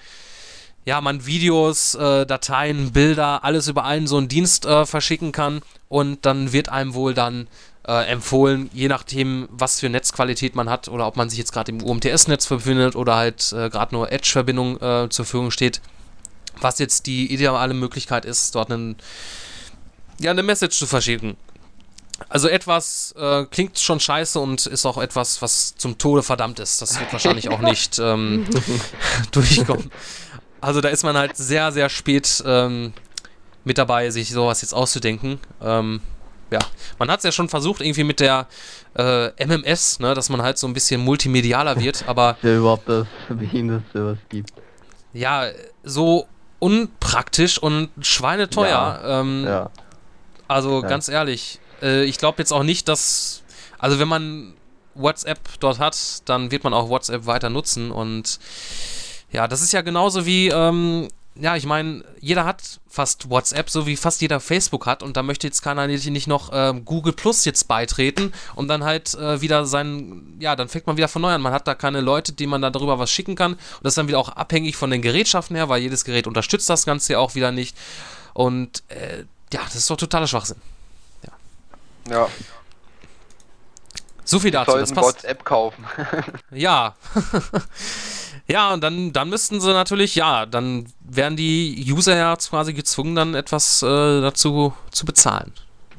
ja, man Videos, äh, Dateien, Bilder, alles über einen so einen Dienst äh, verschicken kann und dann wird einem wohl dann äh, empfohlen, je nachdem, was für Netzqualität man hat oder ob man sich jetzt gerade im UMTS-Netz befindet oder halt äh, gerade nur Edge-Verbindung äh, zur Verfügung steht, was jetzt die ideale Möglichkeit ist, dort einen, ja, eine Message zu verschicken. Also etwas äh, klingt schon scheiße und ist auch etwas, was zum Tode verdammt ist. Das wird wahrscheinlich auch nicht ähm, durchkommen. Also da ist man halt sehr, sehr spät ähm, mit dabei, sich sowas jetzt auszudenken. Ähm, ja, man hat es ja schon versucht, irgendwie mit der äh, MMS, ne, dass man halt so ein bisschen multimedialer wird, aber. ja, überhaupt das, wie es sowas gibt. Ja, so unpraktisch und schweineteuer. Ja, ähm, ja. Also ja. ganz ehrlich, äh, ich glaube jetzt auch nicht, dass. Also wenn man WhatsApp dort hat, dann wird man auch WhatsApp weiter nutzen und ja, das ist ja genauso wie ähm, ja, ich meine, jeder hat fast WhatsApp, so wie fast jeder Facebook hat und da möchte jetzt keiner nicht noch ähm, Google Plus jetzt beitreten und dann halt äh, wieder sein, ja, dann fängt man wieder von neu an. Man hat da keine Leute, die man da darüber was schicken kann und das ist dann wieder auch abhängig von den Gerätschaften her, weil jedes Gerät unterstützt das Ganze ja auch wieder nicht und äh, ja, das ist doch totaler Schwachsinn. Ja. ja. So viel dazu. Das passt. WhatsApp kaufen. ja. Ja, und dann, dann müssten sie natürlich, ja, dann wären die User ja quasi gezwungen, dann etwas äh, dazu zu bezahlen.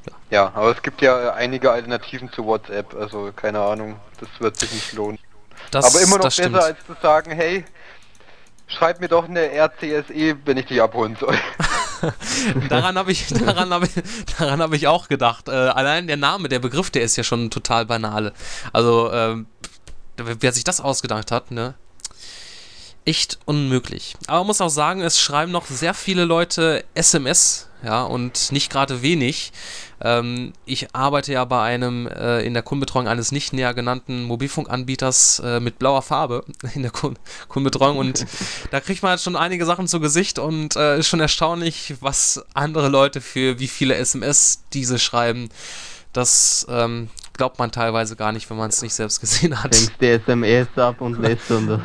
Ja. ja, aber es gibt ja einige Alternativen zu WhatsApp, also keine Ahnung, das wird sich nicht lohnen. Das, aber immer noch besser stimmt. als zu sagen, hey, schreib mir doch eine RCSE, wenn ich dich abholen soll. daran habe ich, daran hab ich, daran hab ich auch gedacht. Äh, allein der Name, der Begriff, der ist ja schon total banal. Also, äh, wer sich das ausgedacht hat, ne? Echt unmöglich. Aber man muss auch sagen, es schreiben noch sehr viele Leute SMS, ja, und nicht gerade wenig. Ähm, ich arbeite ja bei einem äh, in der Kundenbetreuung eines nicht näher genannten Mobilfunkanbieters äh, mit blauer Farbe in der Kun Kundenbetreuung und da kriegt man halt schon einige Sachen zu Gesicht und äh, ist schon erstaunlich, was andere Leute für wie viele SMS diese schreiben. Das ähm, glaubt man teilweise gar nicht, wenn man es nicht selbst gesehen hat. Denkst die SMS ab und lässt unter.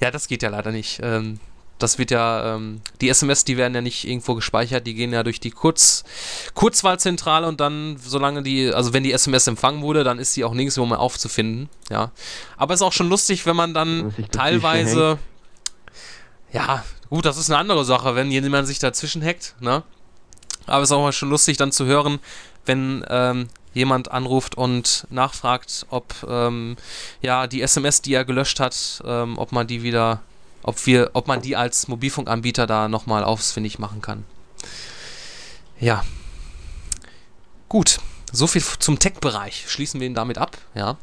Ja, das geht ja leider nicht. Ähm, das wird ja, ähm, die SMS, die werden ja nicht irgendwo gespeichert, die gehen ja durch die Kurz, Kurzwahlzentrale und dann, solange die, also wenn die SMS empfangen wurde, dann ist die auch nirgendwo mehr aufzufinden, ja. Aber es ist auch schon lustig, wenn man dann teilweise, ja, gut, das ist eine andere Sache, wenn jemand sich dazwischen hackt, ne. Aber es ist auch mal schon lustig dann zu hören, wenn ähm, jemand anruft und nachfragt, ob ähm, ja die SMS, die er gelöscht hat, ähm, ob man die wieder, ob wir, ob man die als Mobilfunkanbieter da nochmal ausfindig machen kann. Ja. Gut, so viel zum Tech-Bereich. Schließen wir ihn damit ab, ja.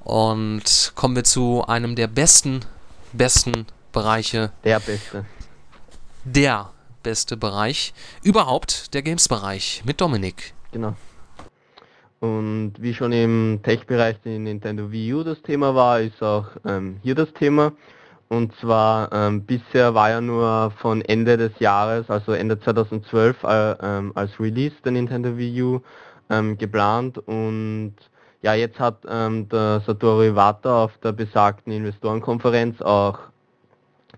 Und kommen wir zu einem der besten, besten Bereiche. Der beste. Der beste Bereich überhaupt, der Games-Bereich mit Dominik. Genau. Und wie schon im Tech-Bereich der Nintendo Wii U das Thema war, ist auch ähm, hier das Thema. Und zwar ähm, bisher war ja nur von Ende des Jahres, also Ende 2012 äh, ähm, als Release der Nintendo Wii U ähm, geplant. Und ja, jetzt hat ähm, der Satoru Iwata auf der besagten Investorenkonferenz auch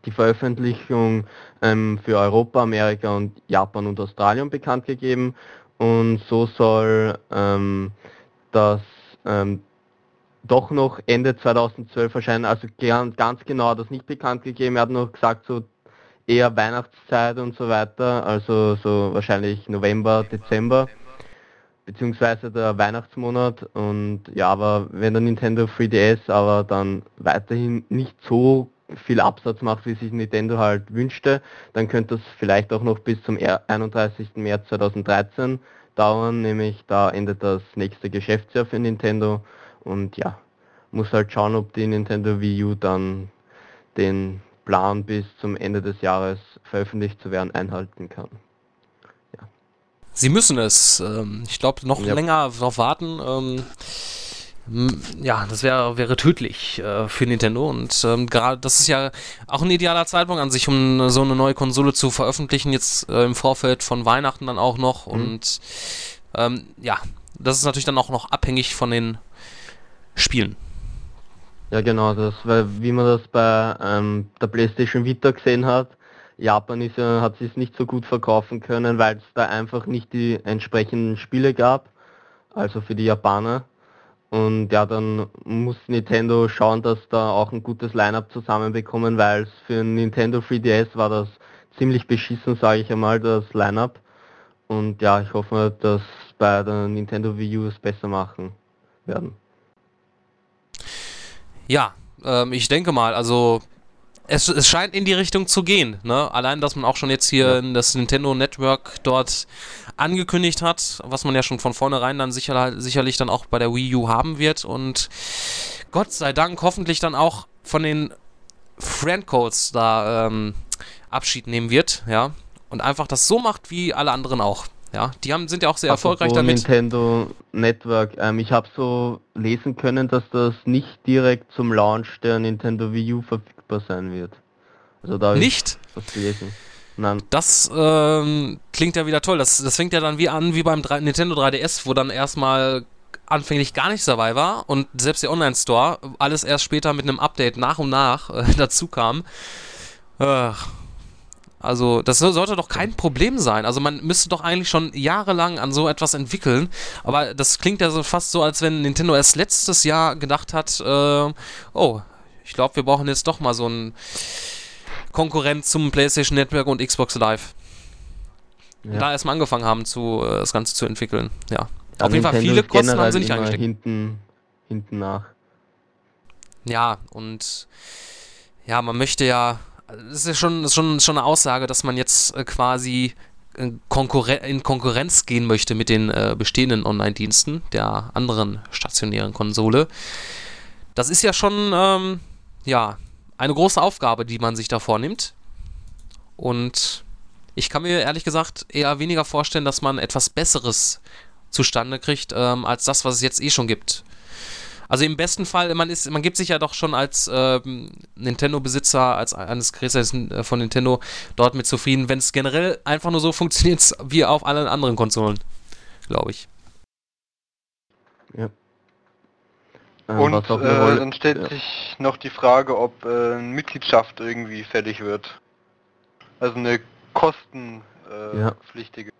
die Veröffentlichung ähm, für Europa, Amerika und Japan und Australien bekannt gegeben und so soll ähm, das ähm, doch noch Ende 2012 erscheinen. Also ganz genau das nicht bekannt gegeben. Er hat noch gesagt, so eher Weihnachtszeit und so weiter, also so wahrscheinlich November, Dezember, beziehungsweise der Weihnachtsmonat. Und ja, aber wenn der Nintendo 3DS aber dann weiterhin nicht so viel Absatz macht, wie sich Nintendo halt wünschte, dann könnte das vielleicht auch noch bis zum 31. März 2013 dauern, nämlich da endet das nächste Geschäftsjahr für Nintendo und ja, muss halt schauen, ob die Nintendo Wii U dann den Plan bis zum Ende des Jahres veröffentlicht zu werden einhalten kann. Ja. Sie müssen es. Ähm, ich glaube, noch ja. länger darauf warten. Ähm, ja, das wäre wäre tödlich äh, für Nintendo und ähm, gerade das ist ja auch ein idealer Zeitpunkt an sich, um so eine neue Konsole zu veröffentlichen, jetzt äh, im Vorfeld von Weihnachten dann auch noch mhm. und ähm, ja, das ist natürlich dann auch noch abhängig von den Spielen. Ja genau, das, weil wie man das bei ähm, der PlayStation Vita gesehen hat, Japan ist ja, hat sich nicht so gut verkaufen können, weil es da einfach nicht die entsprechenden Spiele gab, also für die Japaner. Und ja, dann muss Nintendo schauen, dass da auch ein gutes Line-Up zusammenbekommen, weil es für Nintendo 3DS war das ziemlich beschissen, sage ich einmal, das Line-Up. Und ja, ich hoffe, dass bei der Nintendo Wii U es besser machen werden. Ja, ähm, ich denke mal, also es, es, scheint in die Richtung zu gehen. Ne? Allein, dass man auch schon jetzt hier in das Nintendo Network dort angekündigt hat, was man ja schon von vornherein dann sicher, sicherlich dann auch bei der Wii U haben wird. Und Gott sei Dank hoffentlich dann auch von den Friendcodes da ähm, Abschied nehmen wird. Ja. Und einfach das so macht wie alle anderen auch. Ja, die haben, sind ja auch sehr Apropos erfolgreich damit. Nintendo Network. Ähm, ich habe so lesen können, dass das nicht direkt zum Launch der Nintendo Wii U verfügbar sein wird. Also da nicht? was gelesen. Nein. Das ähm, klingt ja wieder toll. Das, das fängt ja dann wie an wie beim 3, Nintendo 3DS, wo dann erstmal anfänglich gar nichts dabei war und selbst der Online-Store alles erst später mit einem Update nach und nach äh, dazu kam. Äh, also, das sollte doch kein Problem sein. Also, man müsste doch eigentlich schon jahrelang an so etwas entwickeln. Aber das klingt ja so fast so, als wenn Nintendo erst letztes Jahr gedacht hat: äh, Oh, ich glaube, wir brauchen jetzt doch mal so einen Konkurrent zum PlayStation Network und Xbox Live. Ja. Da erstmal angefangen haben, zu, äh, das Ganze zu entwickeln. Ja. ja Auf jeden Fall viele Kosten haben sie nicht eingesteckt. Hinten, hinten nach. Ja, und ja, man möchte ja, das ist ja schon, ist schon, schon eine Aussage, dass man jetzt äh, quasi Konkurren in Konkurrenz gehen möchte mit den äh, bestehenden Online-Diensten der anderen stationären Konsole. Das ist ja schon ähm, ja, eine große Aufgabe, die man sich da vornimmt. Und ich kann mir ehrlich gesagt eher weniger vorstellen, dass man etwas Besseres zustande kriegt, ähm, als das, was es jetzt eh schon gibt. Also im besten Fall, man ist, man gibt sich ja doch schon als ähm, Nintendo-Besitzer, als eines Geräts äh, von Nintendo dort mit zufrieden, wenn es generell einfach nur so funktioniert wie auf allen anderen Konsolen, glaube ich. Ja. Ähm, Und äh, dann stellt ja. sich noch die Frage, ob äh, eine Mitgliedschaft irgendwie fällig wird. Also eine kostenpflichtige. Äh,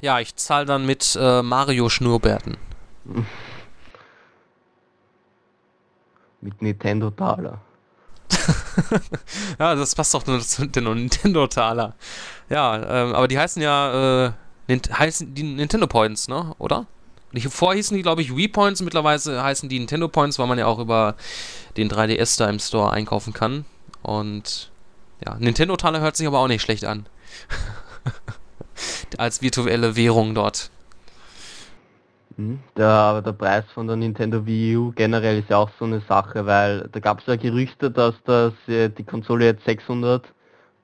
ja. ja. ich zahle dann mit äh, Mario Schnurrbärten. Mit Nintendo Taler. ja, das passt doch nur zu Nintendo, Nintendo Taler. Ja, ähm, aber die heißen ja, äh, heißen die Nintendo Points, ne? Oder? Vorher hießen die, glaube ich, Wii Points, mittlerweile heißen die Nintendo Points, weil man ja auch über den 3DS da im Store einkaufen kann. Und ja, Nintendo Taler hört sich aber auch nicht schlecht an. Als virtuelle Währung dort. Hm? Der, der Preis von der Nintendo Wii U generell ist ja auch so eine Sache, weil da gab es ja Gerüchte, dass das, äh, die Konsole jetzt 600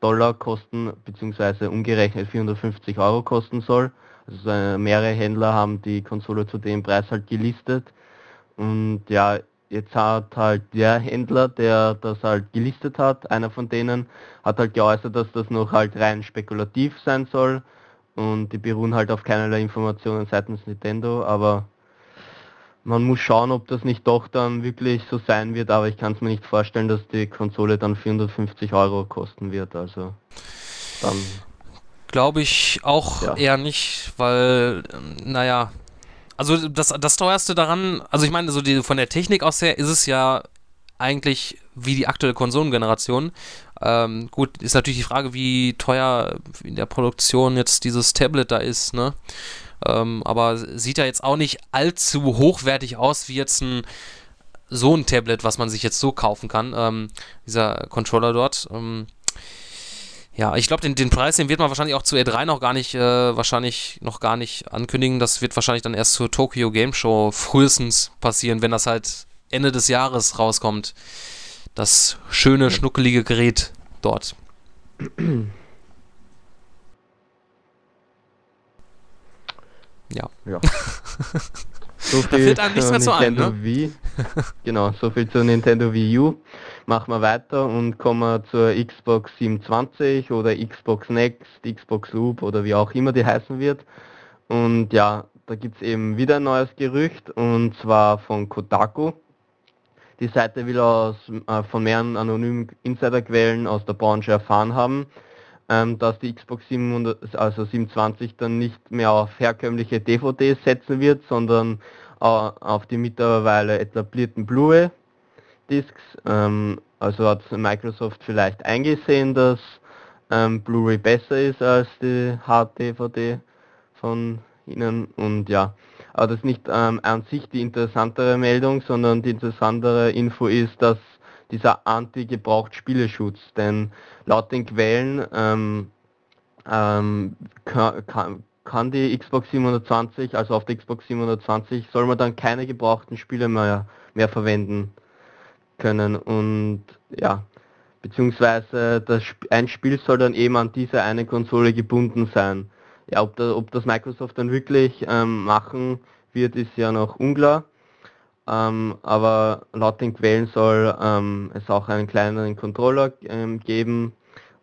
Dollar kosten, beziehungsweise umgerechnet 450 Euro kosten soll. Also äh, mehrere Händler haben die Konsole zu dem Preis halt gelistet. Und ja, jetzt hat halt der Händler, der das halt gelistet hat, einer von denen, hat halt geäußert, dass das noch halt rein spekulativ sein soll. Und die beruhen halt auf keinerlei Informationen seitens Nintendo, aber man muss schauen, ob das nicht doch dann wirklich so sein wird, aber ich kann es mir nicht vorstellen, dass die Konsole dann 450 Euro kosten wird, also dann... Glaube ich auch ja. eher nicht, weil, naja, also das, das teuerste daran, also ich meine, so die, von der Technik aus her ist es ja eigentlich wie die aktuelle Konsolengeneration. Ähm, gut, ist natürlich die Frage, wie teuer in der Produktion jetzt dieses Tablet da ist, ne? Ähm, aber sieht ja jetzt auch nicht allzu hochwertig aus wie jetzt ein so ein Tablet, was man sich jetzt so kaufen kann. Ähm, dieser Controller dort. Ja, ich glaube, den, den Preis, den wird man wahrscheinlich auch zu E3 noch gar nicht, äh, wahrscheinlich noch gar nicht ankündigen. Das wird wahrscheinlich dann erst zur Tokyo Game Show frühestens passieren, wenn das halt Ende des Jahres rauskommt das schöne, schnuckelige Gerät dort. Ja. ja. So viel da fällt einem nichts mehr zu Nintendo ein, ne? Wii. genau, so viel zur Nintendo Wii U. Machen wir weiter und kommen zur Xbox 720 oder Xbox Next, Xbox Loop oder wie auch immer die heißen wird. Und ja, da gibt es eben wieder ein neues Gerücht und zwar von Kotaku. Die Seite will aus, äh, von mehreren anonymen Insiderquellen aus der Branche erfahren haben, ähm, dass die Xbox 700, also 720 dann nicht mehr auf herkömmliche DVDs setzen wird, sondern äh, auf die mittlerweile etablierten Blu-ray-Discs. Ähm, also hat Microsoft vielleicht eingesehen, dass ähm, Blu-ray besser ist als die Hard-DVD von ihnen und ja, aber das ist nicht ähm, an sich die interessantere Meldung, sondern die interessantere Info ist, dass dieser Anti-Gebraucht-Spieleschutz, denn laut den Quellen ähm, ähm, kann, kann, die Xbox 720, also auf der Xbox 720, soll man dann keine gebrauchten Spiele mehr, mehr verwenden können und ja, beziehungsweise das, ein Spiel soll dann eben an diese eine Konsole gebunden sein ja, ob, da, ob das Microsoft dann wirklich ähm, machen wird, ist ja noch unklar. Ähm, aber laut den Quellen soll ähm, es auch einen kleineren Controller ähm, geben.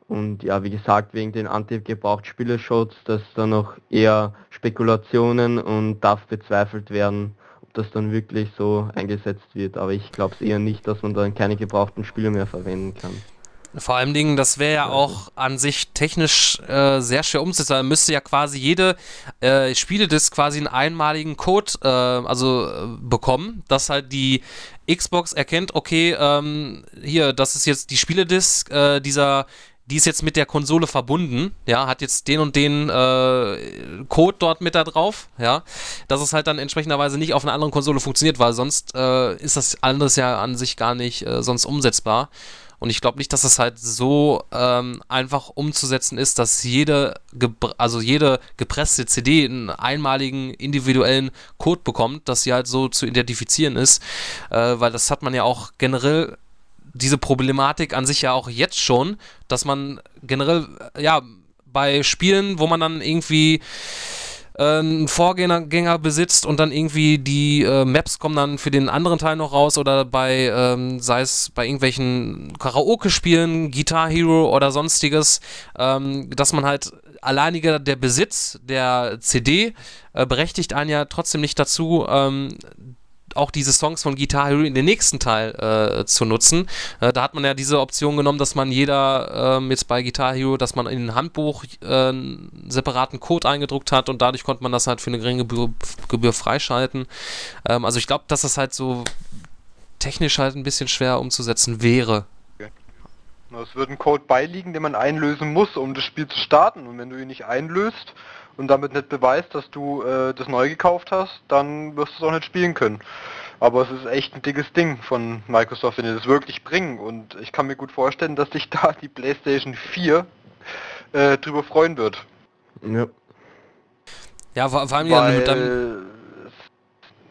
Und ja, wie gesagt, wegen den Anti-Gebraucht-Spielerschutz, dass da noch eher Spekulationen und darf bezweifelt werden, ob das dann wirklich so eingesetzt wird. Aber ich glaube es eher nicht, dass man dann keine gebrauchten Spiele mehr verwenden kann. Vor allem Dingen, das wäre ja auch an sich technisch äh, sehr schwer umzusetzen. Man müsste ja quasi jede äh, Spieledisk quasi einen einmaligen Code äh, also äh, bekommen, dass halt die Xbox erkennt, okay, ähm, hier, das ist jetzt die Spieledisk äh, dieser die ist jetzt mit der Konsole verbunden, ja, hat jetzt den und den äh, Code dort mit da drauf, ja, dass es halt dann entsprechenderweise nicht auf einer anderen Konsole funktioniert, weil sonst äh, ist das anderes ja an sich gar nicht äh, sonst umsetzbar. Und ich glaube nicht, dass es halt so ähm, einfach umzusetzen ist, dass jede, also jede gepresste CD einen einmaligen individuellen Code bekommt, dass sie halt so zu identifizieren ist, äh, weil das hat man ja auch generell diese Problematik an sich ja auch jetzt schon, dass man generell, ja, bei Spielen, wo man dann irgendwie äh, einen Vorgänger besitzt und dann irgendwie die äh, Maps kommen dann für den anderen Teil noch raus oder bei, ähm, sei es bei irgendwelchen Karaoke-Spielen, Guitar Hero oder sonstiges, ähm, dass man halt alleiniger der Besitz der CD äh, berechtigt einen ja trotzdem nicht dazu, ähm, auch diese Songs von Guitar Hero in den nächsten Teil äh, zu nutzen. Äh, da hat man ja diese Option genommen, dass man jeder äh, jetzt bei Guitar Hero, dass man in ein Handbuch äh, einen separaten Code eingedruckt hat und dadurch konnte man das halt für eine geringe Gebühr, Gebühr freischalten. Ähm, also ich glaube, dass das halt so technisch halt ein bisschen schwer umzusetzen wäre. Es wird ein Code beiliegen, den man einlösen muss, um das Spiel zu starten. Und wenn du ihn nicht einlöst, und damit nicht beweist, dass du äh, das neu gekauft hast, dann wirst du es auch nicht spielen können. Aber es ist echt ein dickes Ding von Microsoft, wenn die das wirklich bringen. Und ich kann mir gut vorstellen, dass sich da die PlayStation 4 äh, drüber freuen wird. Ja. Ja, vor, vor allem Weil ja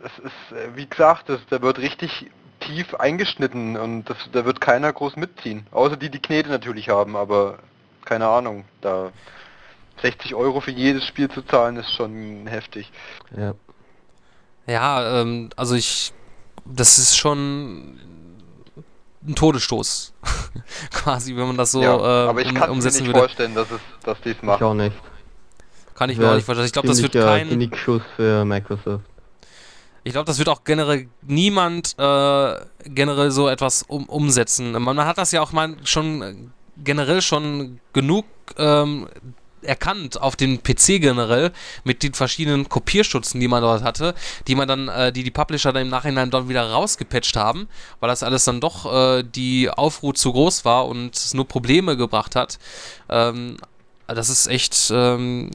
es ist, äh, wie gesagt, das, der wird richtig tief eingeschnitten und das, da wird keiner groß mitziehen. Außer die, die Knete natürlich haben, aber keine Ahnung, da 60 Euro für jedes Spiel zu zahlen, ist schon heftig. Ja. Ja, ähm, also ich, das ist schon ein Todesstoß, quasi, wenn man das so ja, äh, aber ich kann umsetzen mir nicht würde. vorstellen, dass es, dass die es machen. Ich auch nicht. Kann ich mir auch nicht vorstellen. Ich glaube, das wird kein Genickschuss für Microsoft. Ich glaube, das wird auch generell niemand äh, generell so etwas um, umsetzen. Man, man, hat das ja auch mal schon generell schon genug ähm, erkannt auf dem PC generell mit den verschiedenen Kopierstutzen, die man dort hatte, die man dann, äh, die die Publisher dann im Nachhinein dann wieder rausgepatcht haben, weil das alles dann doch äh, die Aufruhr zu groß war und es nur Probleme gebracht hat. Ähm, das ist echt ähm,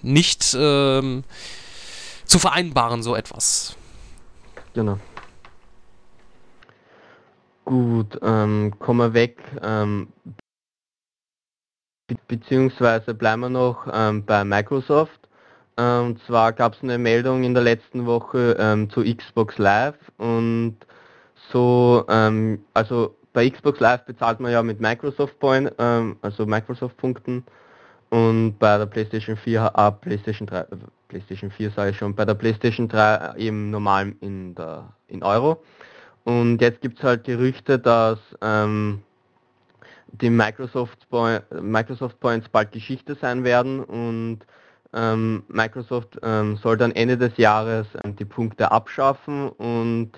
nicht ähm, zu vereinbaren, so etwas. Genau. Gut, ähm, kommen wir weg. Ähm, Be beziehungsweise bleiben wir noch ähm, bei Microsoft. Ähm, und zwar gab es eine Meldung in der letzten Woche ähm, zu Xbox Live und so, ähm, also bei Xbox Live bezahlt man ja mit Microsoft Point, also Microsoft Punkten und bei der PlayStation 4, ah, PlayStation 3, äh, PlayStation 4 sage ich schon, bei der PlayStation 3 eben normal in, der, in Euro. Und jetzt gibt es halt Gerüchte, dass ähm, die Microsoft, Microsoft Points bald Geschichte sein werden und ähm, Microsoft ähm, soll dann Ende des Jahres ähm, die Punkte abschaffen und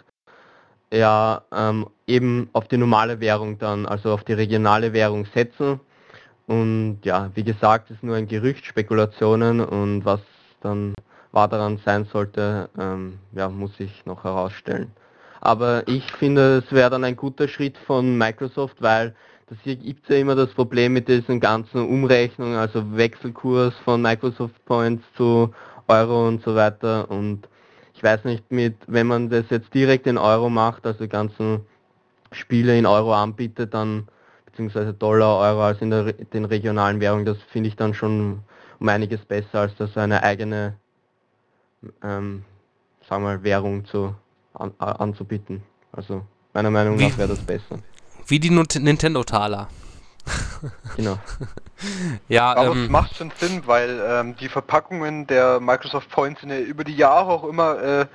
ja ähm, eben auf die normale Währung dann, also auf die regionale Währung setzen. Und ja, wie gesagt, ist nur ein Gerücht, Spekulationen und was dann wahr daran sein sollte, ähm, ja, muss ich noch herausstellen. Aber ich finde, es wäre dann ein guter Schritt von Microsoft, weil das hier gibt es ja immer das Problem mit diesen ganzen Umrechnungen, also Wechselkurs von Microsoft Points zu Euro und so weiter. Und ich weiß nicht, mit, wenn man das jetzt direkt in Euro macht, also ganzen Spiele in Euro anbietet, dann beziehungsweise Dollar, Euro als in der, den regionalen Währungen, das finde ich dann schon um einiges besser, als das eine eigene, ähm, sagen wir mal, Währung zu, an, anzubieten. Also meiner Meinung nach wäre das besser. Wie die Nintendo-Taler. Genau. ja, aber ähm, es macht schon Sinn, weil ähm, die Verpackungen der Microsoft Points sind ja über die Jahre auch immer äh,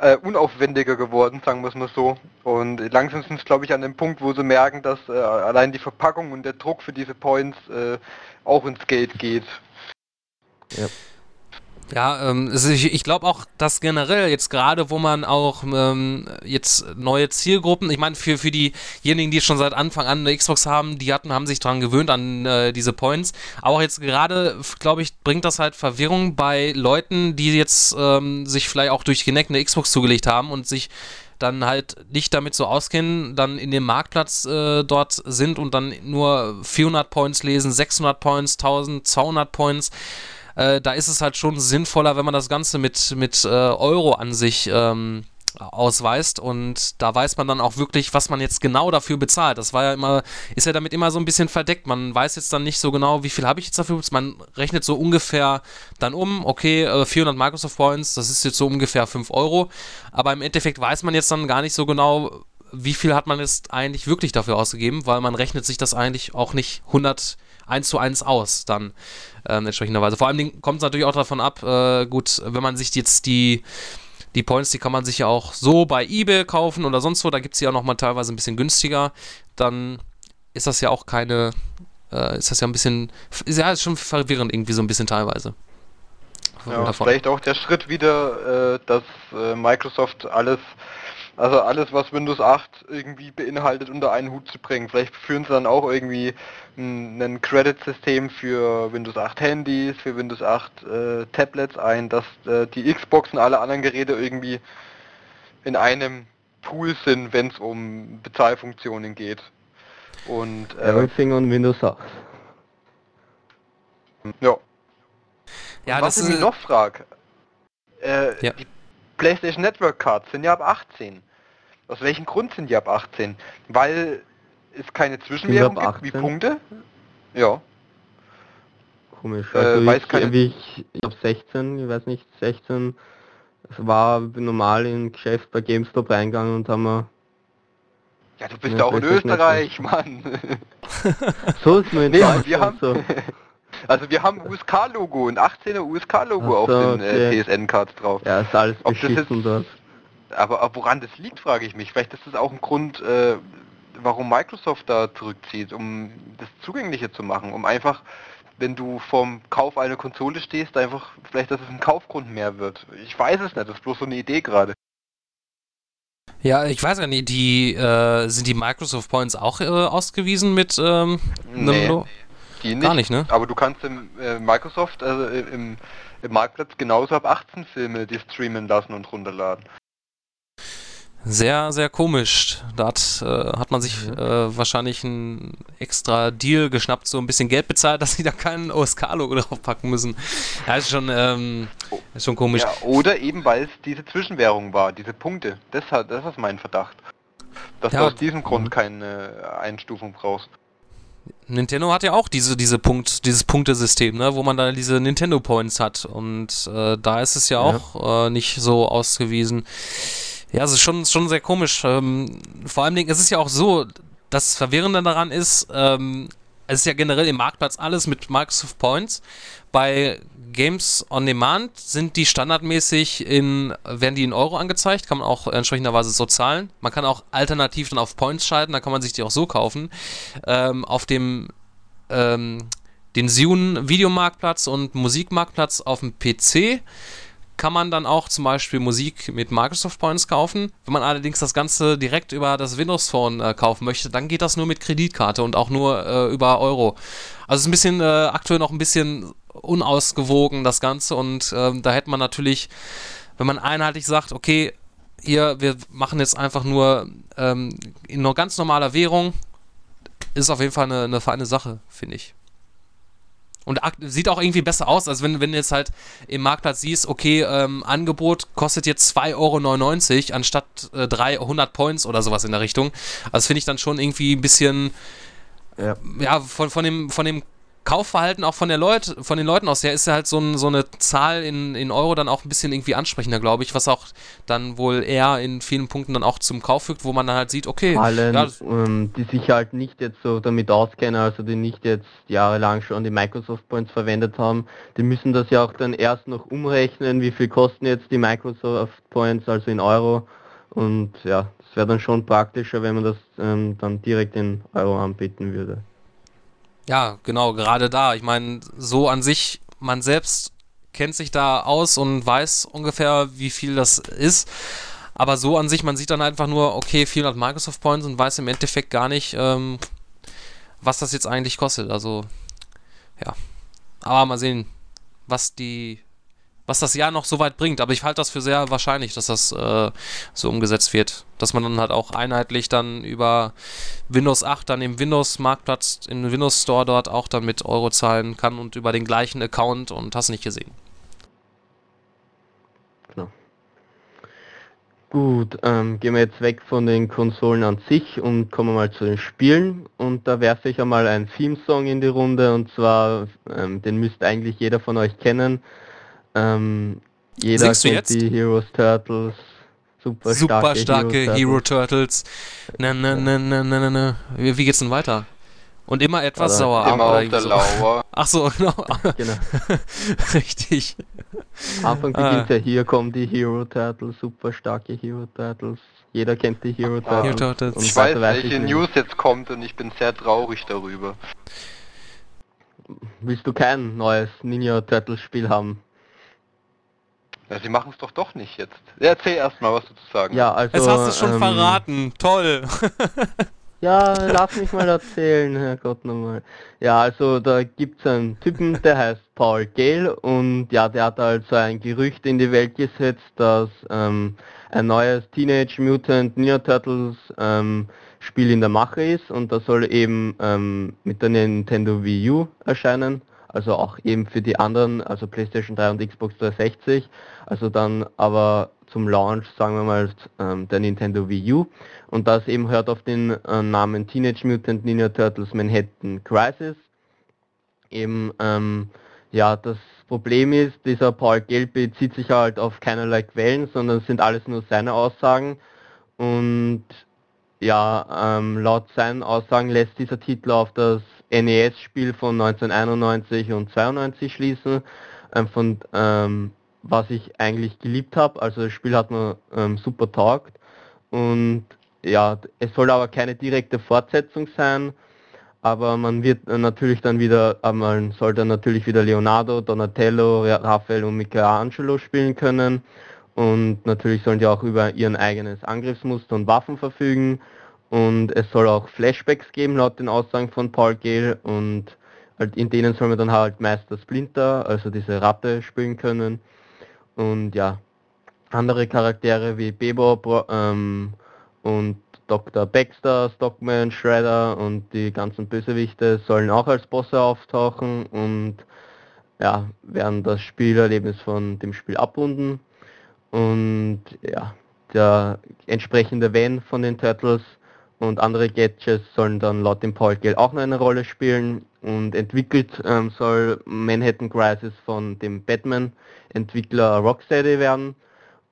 äh, unaufwendiger geworden, sagen wir es mal so. Und langsam sind es, glaube ich, an dem Punkt, wo sie merken, dass äh, allein die Verpackung und der Druck für diese Points äh, auch ins Geld geht. Ja. Ja, ähm, ich, ich glaube auch, dass generell jetzt gerade, wo man auch ähm, jetzt neue Zielgruppen, ich meine, für, für diejenigen, die schon seit Anfang an eine Xbox haben, die hatten, haben sich daran gewöhnt an äh, diese Points. Aber auch jetzt gerade, glaube ich, bringt das halt Verwirrung bei Leuten, die jetzt ähm, sich vielleicht auch durch Kinect eine Xbox zugelegt haben und sich dann halt nicht damit so auskennen, dann in dem Marktplatz äh, dort sind und dann nur 400 Points lesen, 600 Points, 1000, 200 Points äh, da ist es halt schon sinnvoller, wenn man das Ganze mit, mit äh, Euro an sich ähm, ausweist und da weiß man dann auch wirklich, was man jetzt genau dafür bezahlt. Das war ja immer, ist ja damit immer so ein bisschen verdeckt. Man weiß jetzt dann nicht so genau, wie viel habe ich jetzt dafür. Man rechnet so ungefähr dann um, okay, 400 äh, Microsoft Points, das ist jetzt so ungefähr 5 Euro. Aber im Endeffekt weiß man jetzt dann gar nicht so genau, wie viel hat man jetzt eigentlich wirklich dafür ausgegeben, weil man rechnet sich das eigentlich auch nicht 100 eins zu eins aus, dann ähm, entsprechenderweise. Vor allem kommt es natürlich auch davon ab, äh, gut, wenn man sich jetzt die, die Points, die kann man sich ja auch so bei eBay kaufen oder sonst wo, da gibt es ja auch nochmal teilweise ein bisschen günstiger, dann ist das ja auch keine, äh, ist das ja ein bisschen, ist ja ist schon verwirrend irgendwie so ein bisschen teilweise. Ja, vielleicht auch der Schritt wieder, äh, dass äh, Microsoft alles also alles, was Windows 8 irgendwie beinhaltet, unter einen Hut zu bringen. Vielleicht führen sie dann auch irgendwie ein Credit-System für Windows 8 Handys, für Windows 8 äh, Tablets ein, dass äh, die Xbox und alle anderen Geräte irgendwie in einem Pool sind, wenn es um Bezahlfunktionen geht. Und äh, Everything on Windows 8. Ja. Ja, was ich mich noch frage, äh, ja. die PlayStation Network Cards sind ja ab 18. Aus welchem Grund sind die ab 18? Weil es keine Zwischenwährung gibt, wie Punkte? Ja. Komisch. Äh, also äh, weiß ich, keine... ich, ich hab 16, ich weiß nicht, 16. Es war normal im Geschäft bei GameStop reingegangen und haben wir. Ja, du bist ja auch in Österreich, Mann. so ist mein nee, wir haben, so. Also wir haben USK-Logo, ein 18er USK-Logo so, auf den äh, okay. PSN-Cards drauf. Ja, ist alles Ob beschissen dort. Aber, woran das liegt, frage ich mich. Vielleicht ist das auch ein Grund, äh, warum Microsoft da zurückzieht, um das zugänglicher zu machen, um einfach, wenn du vorm Kauf einer Konsole stehst, einfach vielleicht, dass es ein Kaufgrund mehr wird. Ich weiß es nicht, das ist bloß so eine Idee gerade. Ja, ich weiß ja nicht, die äh, sind die Microsoft Points auch äh, ausgewiesen mit ähm, nee, einem die nicht. Gar nicht, ne? Aber du kannst im äh, Microsoft, also im, im Marktplatz genauso ab 18 Filme die streamen lassen und runterladen. Sehr, sehr komisch. Da hat, äh, hat man sich äh, wahrscheinlich einen extra Deal geschnappt, so ein bisschen Geld bezahlt, dass sie da kein OSK-Logo draufpacken müssen. Ja, ist schon, ähm, ist schon komisch. Ja, oder eben, weil es diese Zwischenwährung war, diese Punkte. Das, hat, das ist mein Verdacht. Dass ja, du aus diesem Grund mhm. keine Einstufung brauchst. Nintendo hat ja auch diese, diese Punkt, dieses Punktesystem, ne, wo man da diese Nintendo Points hat. Und äh, da ist es ja auch äh, nicht so ausgewiesen. Ja, es ist schon, schon sehr komisch. Ähm, vor allem, es ist ja auch so, das Verwirrende daran ist, ähm, es ist ja generell im Marktplatz alles mit Microsoft Points. Bei Games on Demand sind die standardmäßig in, werden die in Euro angezeigt, kann man auch entsprechenderweise so zahlen. Man kann auch alternativ dann auf Points schalten, da kann man sich die auch so kaufen. Ähm, auf dem ähm, den Zune Videomarktplatz und Musikmarktplatz auf dem PC kann man dann auch zum Beispiel Musik mit Microsoft Points kaufen. Wenn man allerdings das Ganze direkt über das Windows Phone äh, kaufen möchte, dann geht das nur mit Kreditkarte und auch nur äh, über Euro. Also es ist ein bisschen äh, aktuell noch ein bisschen unausgewogen das Ganze und ähm, da hätte man natürlich, wenn man einheitlich sagt, okay, hier, wir machen jetzt einfach nur ähm, in einer ganz normaler Währung, ist auf jeden Fall eine, eine feine Sache, finde ich. Und sieht auch irgendwie besser aus, als wenn, wenn du jetzt halt im Marktplatz siehst, okay, ähm, Angebot kostet jetzt 2,99 Euro anstatt äh, 300 Points oder sowas in der Richtung. Also finde ich dann schon irgendwie ein bisschen, ja, ja von, von, dem, von dem Kaufverhalten auch von, der Leut, von den Leuten aus her ist ja halt so, ein, so eine Zahl in, in Euro dann auch ein bisschen irgendwie ansprechender, glaube ich, was auch dann wohl eher in vielen Punkten dann auch zum Kauf fügt, wo man dann halt sieht, okay. Allen, ja, ähm, die sich halt nicht jetzt so damit auskennen, also die nicht jetzt jahrelang schon die Microsoft Points verwendet haben, die müssen das ja auch dann erst noch umrechnen, wie viel kosten jetzt die Microsoft Points, also in Euro. Und ja, das wäre dann schon praktischer, wenn man das ähm, dann direkt in Euro anbieten würde. Ja, genau, gerade da. Ich meine, so an sich, man selbst kennt sich da aus und weiß ungefähr, wie viel das ist. Aber so an sich, man sieht dann einfach nur, okay, 400 Microsoft Points und weiß im Endeffekt gar nicht, ähm, was das jetzt eigentlich kostet. Also, ja. Aber mal sehen, was die was das Jahr noch so weit bringt. Aber ich halte das für sehr wahrscheinlich, dass das äh, so umgesetzt wird. Dass man dann halt auch einheitlich dann über Windows 8 dann im Windows-Marktplatz, im Windows Store dort auch dann mit Euro zahlen kann und über den gleichen Account und hast nicht gesehen. Genau. Gut, ähm, gehen wir jetzt weg von den Konsolen an sich und kommen mal zu den Spielen. Und da werfe ich einmal einen Theme-Song in die Runde und zwar, ähm, den müsste eigentlich jeder von euch kennen. Ähm, jeder Singst kennt die Heroes Turtles. Super, super starke, Hero, Hero Turtles. Na, na, na, na, na, na. Wie, wie geht's denn weiter? Und immer etwas oder sauer. Immer auf der so. Lauer. Ach so, genau. genau. Richtig. Anfang beginnt ah. ja, hier kommen die Hero Turtles, super starke Hero Turtles. Jeder kennt die Hero Turtles. Hero Turtles. ich weiß, welche News jetzt kommt und ich bin sehr traurig darüber. Willst du kein neues Ninja Turtles Spiel haben? Ja, sie machen es doch doch nicht jetzt. Erzähl erstmal, was du zu sagen Ja, also. Jetzt hast du schon ähm, verraten. Toll. ja, lass mich mal erzählen, Herrgott nochmal. Ja, also da gibt es einen Typen, der heißt Paul Gale und ja, der hat also ein Gerücht in die Welt gesetzt, dass ähm, ein neues Teenage Mutant Ninja Turtles ähm, Spiel in der Mache ist und das soll eben ähm, mit der Nintendo Wii U erscheinen also auch eben für die anderen, also PlayStation 3 und Xbox 360, also dann aber zum Launch, sagen wir mal, ähm, der Nintendo Wii U. Und das eben hört auf den äh, Namen Teenage Mutant Ninja Turtles Manhattan Crisis. Eben, ähm, ja, das Problem ist, dieser Paul Gelb bezieht sich halt auf keinerlei Quellen, sondern sind alles nur seine Aussagen. Und ja, ähm, laut seinen Aussagen lässt dieser Titel auf das NES-Spiel von 1991 und 92 schließen, ähm, von ähm, was ich eigentlich geliebt habe. Also das Spiel hat mir ähm, super taugt und ja, es soll aber keine direkte Fortsetzung sein, aber man wird natürlich dann wieder, man soll dann natürlich wieder Leonardo, Donatello, Raphael und Michelangelo spielen können und natürlich sollen die auch über ihren eigenes Angriffsmuster und Waffen verfügen und es soll auch Flashbacks geben, laut den Aussagen von Paul Gale. Und halt in denen soll man dann halt Meister Splinter, also diese Ratte, spielen können. Und ja, andere Charaktere wie Bebop ähm, und Dr. Baxter, Stockman, Shredder und die ganzen Bösewichte sollen auch als Bosse auftauchen und ja, werden das Spielerlebnis von dem Spiel abrunden. Und ja, der entsprechende Van von den Turtles und andere Gadgets sollen dann laut dem Paul Gale auch noch eine Rolle spielen. Und entwickelt ähm, soll Manhattan Crisis von dem Batman-Entwickler Rocksteady werden.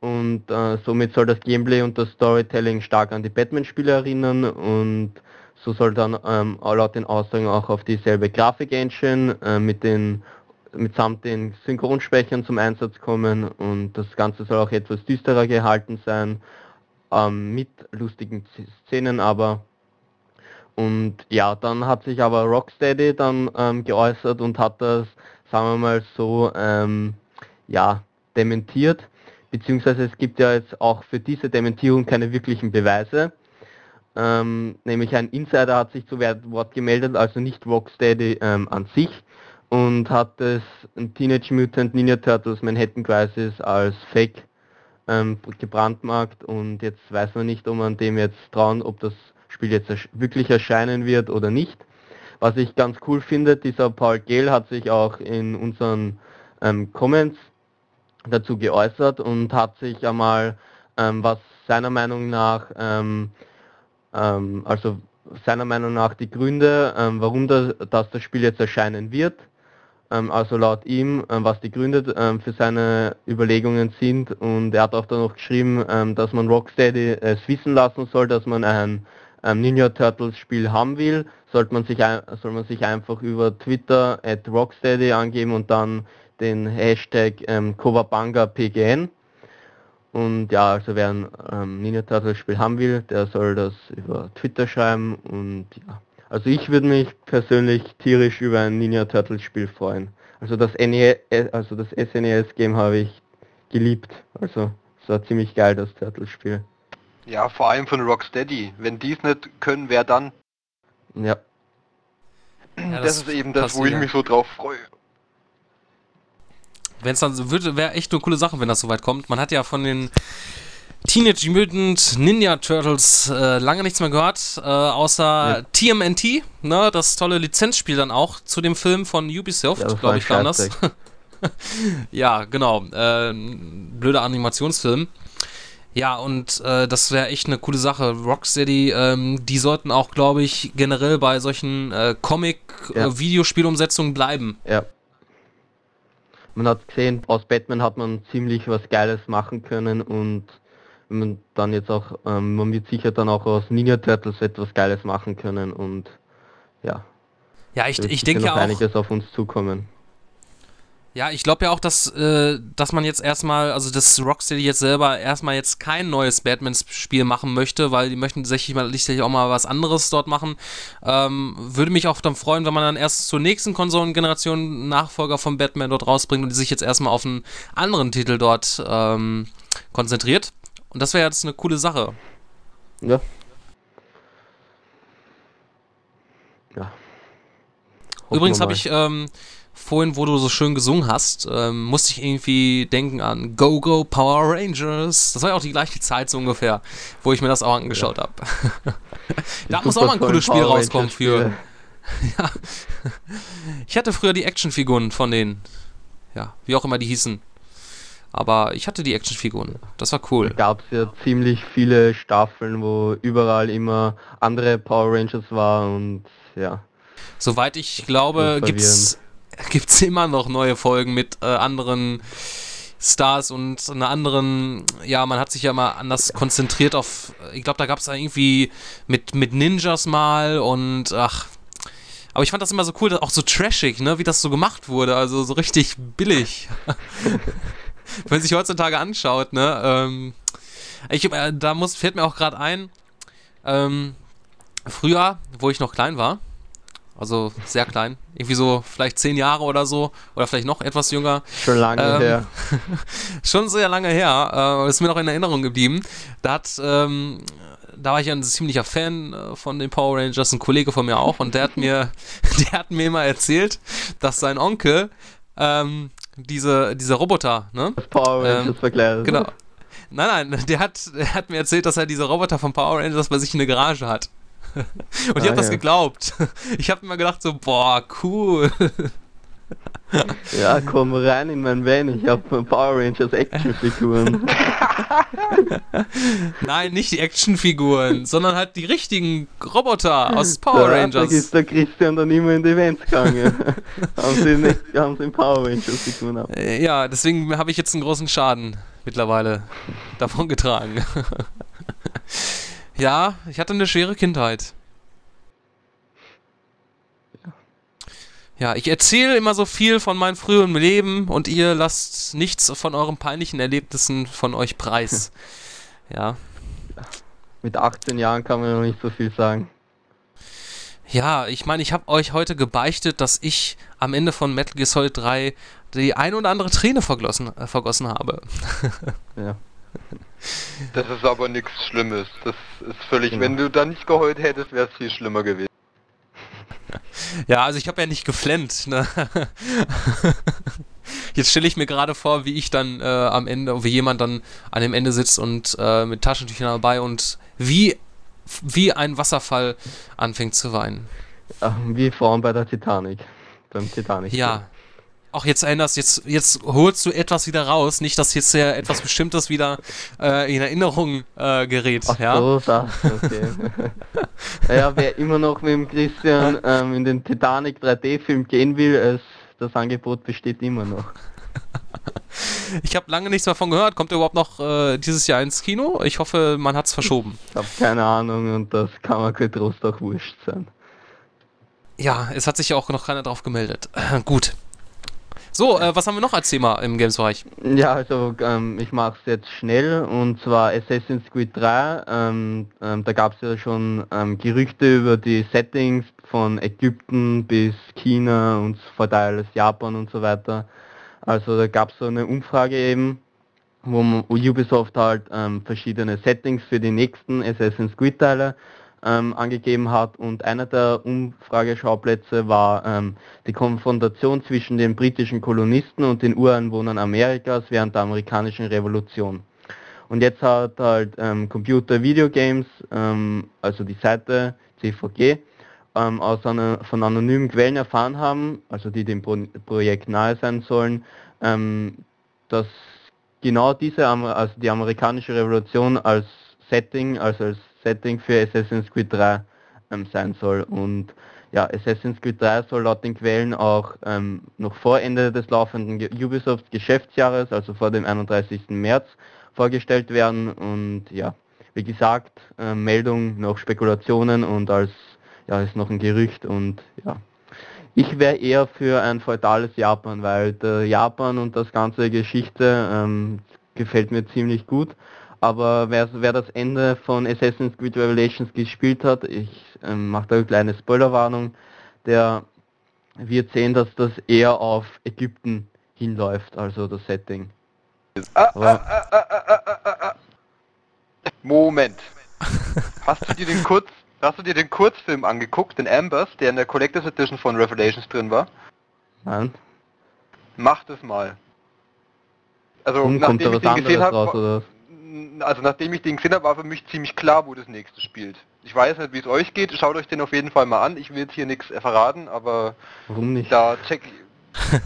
Und äh, somit soll das Gameplay und das Storytelling stark an die Batman-Spiele erinnern. Und so soll dann ähm, laut den Aussagen auch auf dieselbe Grafik-Engine äh, mit den mitsamt den Synchronsprechern zum Einsatz kommen. Und das Ganze soll auch etwas düsterer gehalten sein ähm, mit lustigen Szenen aber. Und ja, dann hat sich aber Rocksteady dann ähm, geäußert und hat das, sagen wir mal so, ähm, ja, dementiert. Beziehungsweise es gibt ja jetzt auch für diese Dementierung keine wirklichen Beweise. Ähm, nämlich ein Insider hat sich zu Wort gemeldet, also nicht Rocksteady ähm, an sich und hat das Teenage Mutant Ninja Turtles Manhattan Crisis als Fake ähm, gebrandmarkt und jetzt weiß man nicht, ob man dem jetzt trauen, ob das Spiel jetzt wirklich erscheinen wird oder nicht. Was ich ganz cool finde, dieser Paul Gale hat sich auch in unseren ähm, Comments dazu geäußert und hat sich einmal, ähm, was seiner Meinung nach, ähm, ähm also seiner Meinung nach die Gründe, ähm, warum das, dass das Spiel jetzt erscheinen wird, also laut ihm, ähm, was die Gründe ähm, für seine Überlegungen sind. Und er hat auch dann noch geschrieben, dass man Rocksteady es wissen lassen soll, dass man ein Ninja Turtles Spiel haben will, sollte man sich, soll man sich einfach über Twitter at Rocksteady angeben und dann den Hashtag ähm, PGN. Und ja, also wer ein ähm, Ninja Turtles Spiel haben will, der soll das über Twitter schreiben und ja. Also ich würde mich persönlich tierisch über ein Ninja Turtles Spiel freuen. Also das NES, also das SNES-Game habe ich geliebt. Also es war ziemlich geil, das Turtles-Spiel. Ja, vor allem von Rocksteady. Wenn die es nicht können, wer dann? Ja. ja das, das, ist eben das, wo ich mich so drauf freue. Wenn es dann würde, wäre echt eine coole Sache, wenn das soweit kommt. Man hat ja von den Teenage Mutant Ninja Turtles äh, lange nichts mehr gehört, äh, außer ja. TMNT, ne, das tolle Lizenzspiel dann auch zu dem Film von Ubisoft, ja, glaube ich, kam das. ja, genau. Äh, blöder Animationsfilm. Ja, und äh, das wäre echt eine coole Sache. Rocksteady, ähm, die sollten auch, glaube ich, generell bei solchen äh, Comic-Videospielumsetzungen ja. bleiben. Ja. Man hat gesehen, aus Batman hat man ziemlich was Geiles machen können und man dann jetzt auch, ähm, man wird sicher dann auch aus Ninja Turtles etwas Geiles machen können und ja. Ja, ich, ich denke auch. einiges auf uns zukommen. Ja, ich glaube ja auch, dass, äh, dass man jetzt erstmal, also dass Rocksteady jetzt selber erstmal jetzt kein neues Batman-Spiel machen möchte, weil die möchten sicherlich mal, sicherlich auch mal was anderes dort machen. Ähm, würde mich auch dann freuen, wenn man dann erst zur nächsten Konsolengeneration Nachfolger von Batman dort rausbringt und die sich jetzt erstmal auf einen anderen Titel dort ähm, konzentriert. Und das wäre jetzt eine coole Sache. Ja. Ja. Übrigens habe ich ähm, vorhin, wo du so schön gesungen hast, ähm, musste ich irgendwie denken an Go Go Power Rangers. Das war ja auch die gleiche Zeit so ungefähr, wo ich mir das auch angeschaut ja. habe. da muss auch mal ein cooles Spiel Power rauskommen für. ja. Ich hatte früher die Actionfiguren von denen. Ja, wie auch immer die hießen. Aber ich hatte die Actionfiguren. Das war cool. Da gab es ja ziemlich viele Staffeln, wo überall immer andere Power Rangers waren und ja. Soweit ich glaube, gibt es immer noch neue Folgen mit äh, anderen Stars und einer anderen, ja, man hat sich ja mal anders konzentriert auf, ich glaube, da gab es irgendwie mit, mit Ninjas mal und ach, aber ich fand das immer so cool, auch so trashig, ne, wie das so gemacht wurde, also so richtig billig. Wenn man sich heutzutage anschaut, ne, ähm, ich, äh, da muss, fällt mir auch gerade ein, ähm, früher, wo ich noch klein war, also sehr klein. Irgendwie so vielleicht zehn Jahre oder so. Oder vielleicht noch etwas jünger. Schon lange ähm, her. schon sehr lange her. Äh, ist mir noch in Erinnerung geblieben. Da hat, ähm, da war ich ein ziemlicher Fan äh, von den Power Rangers, ein Kollege von mir auch. Und der hat mir, der hat mir immer erzählt, dass sein Onkel ähm, diese, diese Roboter, ne? Das Power Rangers ähm. Genau. Nein, nein, der hat, der hat mir erzählt, dass er diese Roboter von Power Rangers bei sich in der Garage hat. Und ich ah, habe das geglaubt. Ich habe immer gedacht so, boah, cool. Ja, komm rein in mein Van, ich habe Power Rangers Actionfiguren. Nein, nicht die Actionfiguren, sondern halt die richtigen Roboter aus Power der Rangers. Da ist der Christian dann immer in die Vans gegangen. haben, sie nicht, haben sie in Power Rangers Figuren ab. Ja, deswegen habe ich jetzt einen großen Schaden mittlerweile davon getragen. Ja, ich hatte eine schwere Kindheit. Ja, ich erzähle immer so viel von meinem früheren Leben und ihr lasst nichts von euren peinlichen Erlebnissen von euch preis. ja. Mit 18 Jahren kann man noch nicht so viel sagen. Ja, ich meine, ich habe euch heute gebeichtet, dass ich am Ende von Metal Gear Solid 3 die ein oder andere Träne vergossen, äh, vergossen habe. ja. Das ist aber nichts Schlimmes. Das ist völlig. Genau. Wenn du da nicht geheult hättest, wäre es viel schlimmer gewesen. Ja, also ich habe ja nicht geflennt. Ne? Jetzt stelle ich mir gerade vor, wie ich dann äh, am Ende, wie jemand dann an dem Ende sitzt und äh, mit Taschentüchern dabei und wie, wie ein Wasserfall anfängt zu weinen. Ach, wie vorhin bei der Titanic. Beim Titanic. Ja, auch jetzt erinnerst, jetzt, jetzt holst du etwas wieder raus, nicht, dass jetzt ja etwas Bestimmtes wieder äh, in Erinnerung äh, gerät. Ach ja? so, das, okay. naja, wer immer noch mit dem Christian ähm, in den Titanic 3D-Film gehen will, es, das Angebot besteht immer noch. Ich habe lange nichts davon gehört. Kommt er überhaupt noch äh, dieses Jahr ins Kino? Ich hoffe, man hat es verschoben. Ich habe keine Ahnung und das kann man getrost auch wurscht sein. Ja, es hat sich ja auch noch keiner drauf gemeldet. Gut. So, äh, was haben wir noch als Thema im Games-Bereich? Ja, also ähm, ich mache es jetzt schnell und zwar Assassin's Creed 3. Ähm, ähm, da gab es ja schon ähm, Gerüchte über die Settings von Ägypten bis China und vor Teil Japan und so weiter. Also da gab es so eine Umfrage eben, wo Ubisoft halt ähm, verschiedene Settings für die nächsten Assassin's Creed Teile ähm, angegeben hat und einer der Umfrageschauplätze war ähm, die Konfrontation zwischen den britischen Kolonisten und den Ureinwohnern Amerikas während der amerikanischen Revolution. Und jetzt hat halt ähm, Computer Video Games, ähm, also die Seite CVG, ähm, aus einer, von anonymen Quellen erfahren haben, also die dem Pro Projekt nahe sein sollen, ähm, dass genau diese, also die amerikanische Revolution als Setting, also als Setting für Assassin's Creed 3 ähm, sein soll. Und ja, Assassin's Creed 3 soll laut den Quellen auch ähm, noch vor Ende des laufenden Ubisoft Geschäftsjahres, also vor dem 31. März, vorgestellt werden. Und ja, wie gesagt, äh, Meldung noch Spekulationen und als ja, ist noch ein Gerücht und ja. Ich wäre eher für ein feudales Japan, weil Japan und das ganze Geschichte ähm, gefällt mir ziemlich gut. Aber wer, wer das Ende von Assassin's Creed Revelations gespielt hat, ich ähm, mache da eine kleine Spoilerwarnung, der wird sehen, dass das eher auf Ägypten hinläuft, also das Setting. Ah, ah, ah, Moment. Hast du dir den kurz, hast du dir den Kurzfilm angeguckt, den Ambers, der in der Collectors Edition von Revelations drin war? Nein. Mach das mal. Also Warum nachdem ich den gesehen habe, also nachdem ich den gesehen habe, war für mich ziemlich klar, wo das nächste spielt. Ich weiß nicht, wie es euch geht, schaut euch den auf jeden Fall mal an. Ich will jetzt hier nichts verraten, aber Warum nicht? da check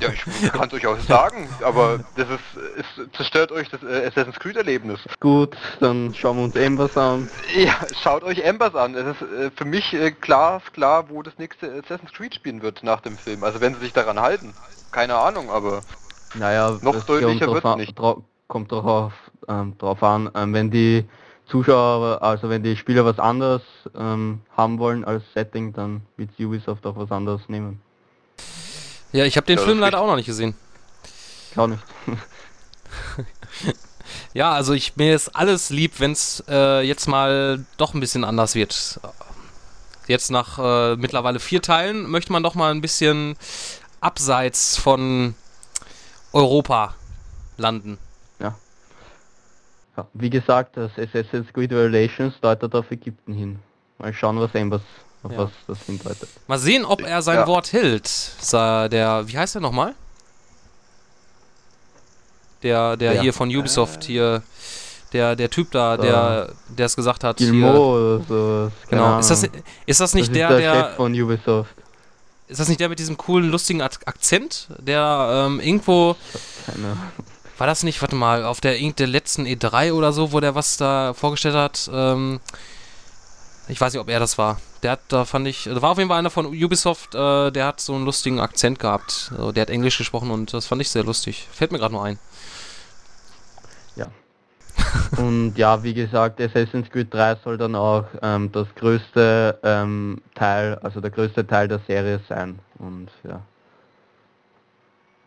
ja, ich kann es euch auch sagen, aber das ist, es zerstört euch das äh, Assassin's Creed Erlebnis. Gut, dann schauen wir uns Embers an. Ja, schaut euch Embers an. Es ist äh, für mich äh, klar, klar, wo das nächste Assassin's Creed spielen wird nach dem Film. Also wenn sie sich daran halten. Keine Ahnung, aber naja, noch deutlicher wird es nicht. Kommt darauf ähm, drauf an. Ähm, wenn die Zuschauer, also wenn die Spieler was anderes ähm, haben wollen als Setting, dann wird Ubisoft auch was anderes nehmen. Ja, ich habe den ja, Film leider auch noch nicht gesehen. Ich auch nicht. ja, also ich mir ist alles lieb, wenn es äh, jetzt mal doch ein bisschen anders wird. Jetzt nach äh, mittlerweile vier Teilen möchte man doch mal ein bisschen abseits von Europa landen. Ja, wie gesagt, das Assassin's Creed Revelations deutet auf Ägypten hin. Mal schauen, was Embers auf ja. was das hindeutet. Mal sehen, ob er sein ja. Wort hält. Der, wie heißt er nochmal? Der, der ja. hier von Ubisoft hier, der, der Typ da, der, der es gesagt hat. Gilmo oder so. Genau. Ist das, ist das nicht das der, der, der Chef von Ubisoft? Ist das nicht der mit diesem coolen, lustigen Akzent, der ähm, irgendwo. Keine war das nicht, warte mal, auf der, der letzten E3 oder so, wo der was da vorgestellt hat? Ähm, ich weiß nicht, ob er das war. Der hat, da fand ich, da war auf jeden Fall einer von Ubisoft, äh, der hat so einen lustigen Akzent gehabt. Also, der hat Englisch gesprochen und das fand ich sehr lustig. Fällt mir gerade nur ein. Ja. und ja, wie gesagt, Assassin's Creed 3 soll dann auch ähm, das größte ähm, Teil, also der größte Teil der Serie sein. Und ja.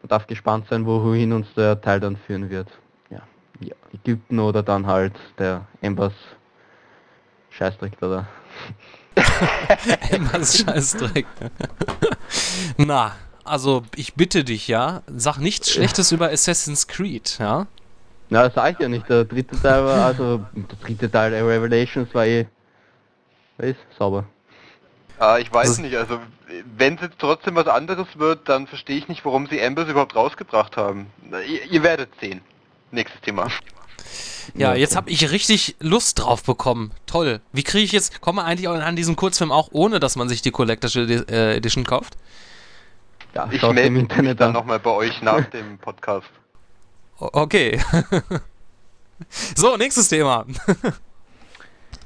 Man darf gespannt sein, wohin uns der Teil dann führen wird. Ja, ja Ägypten oder dann halt der Embers Scheißdreck oder. Embers Scheißdreck. Na, also ich bitte dich, ja, sag nichts Schlechtes über Assassin's Creed, ja? Na, das sag ich ja nicht. Der dritte Teil war, also der dritte Teil der Revelations war eh, weiß, sauber. Ah, ich weiß nicht, also wenn es jetzt trotzdem was anderes wird, dann verstehe ich nicht, warum sie Embers überhaupt rausgebracht haben. Ihr, ihr werdet sehen. Nächstes Thema. Ja, jetzt habe ich richtig Lust drauf bekommen. Toll. Wie kriege ich jetzt, komme eigentlich an diesen Kurzfilm auch, ohne dass man sich die Collector's äh, Edition kauft? Ja, ich melde mich dann nochmal bei euch nach dem Podcast. Okay. so, nächstes Thema.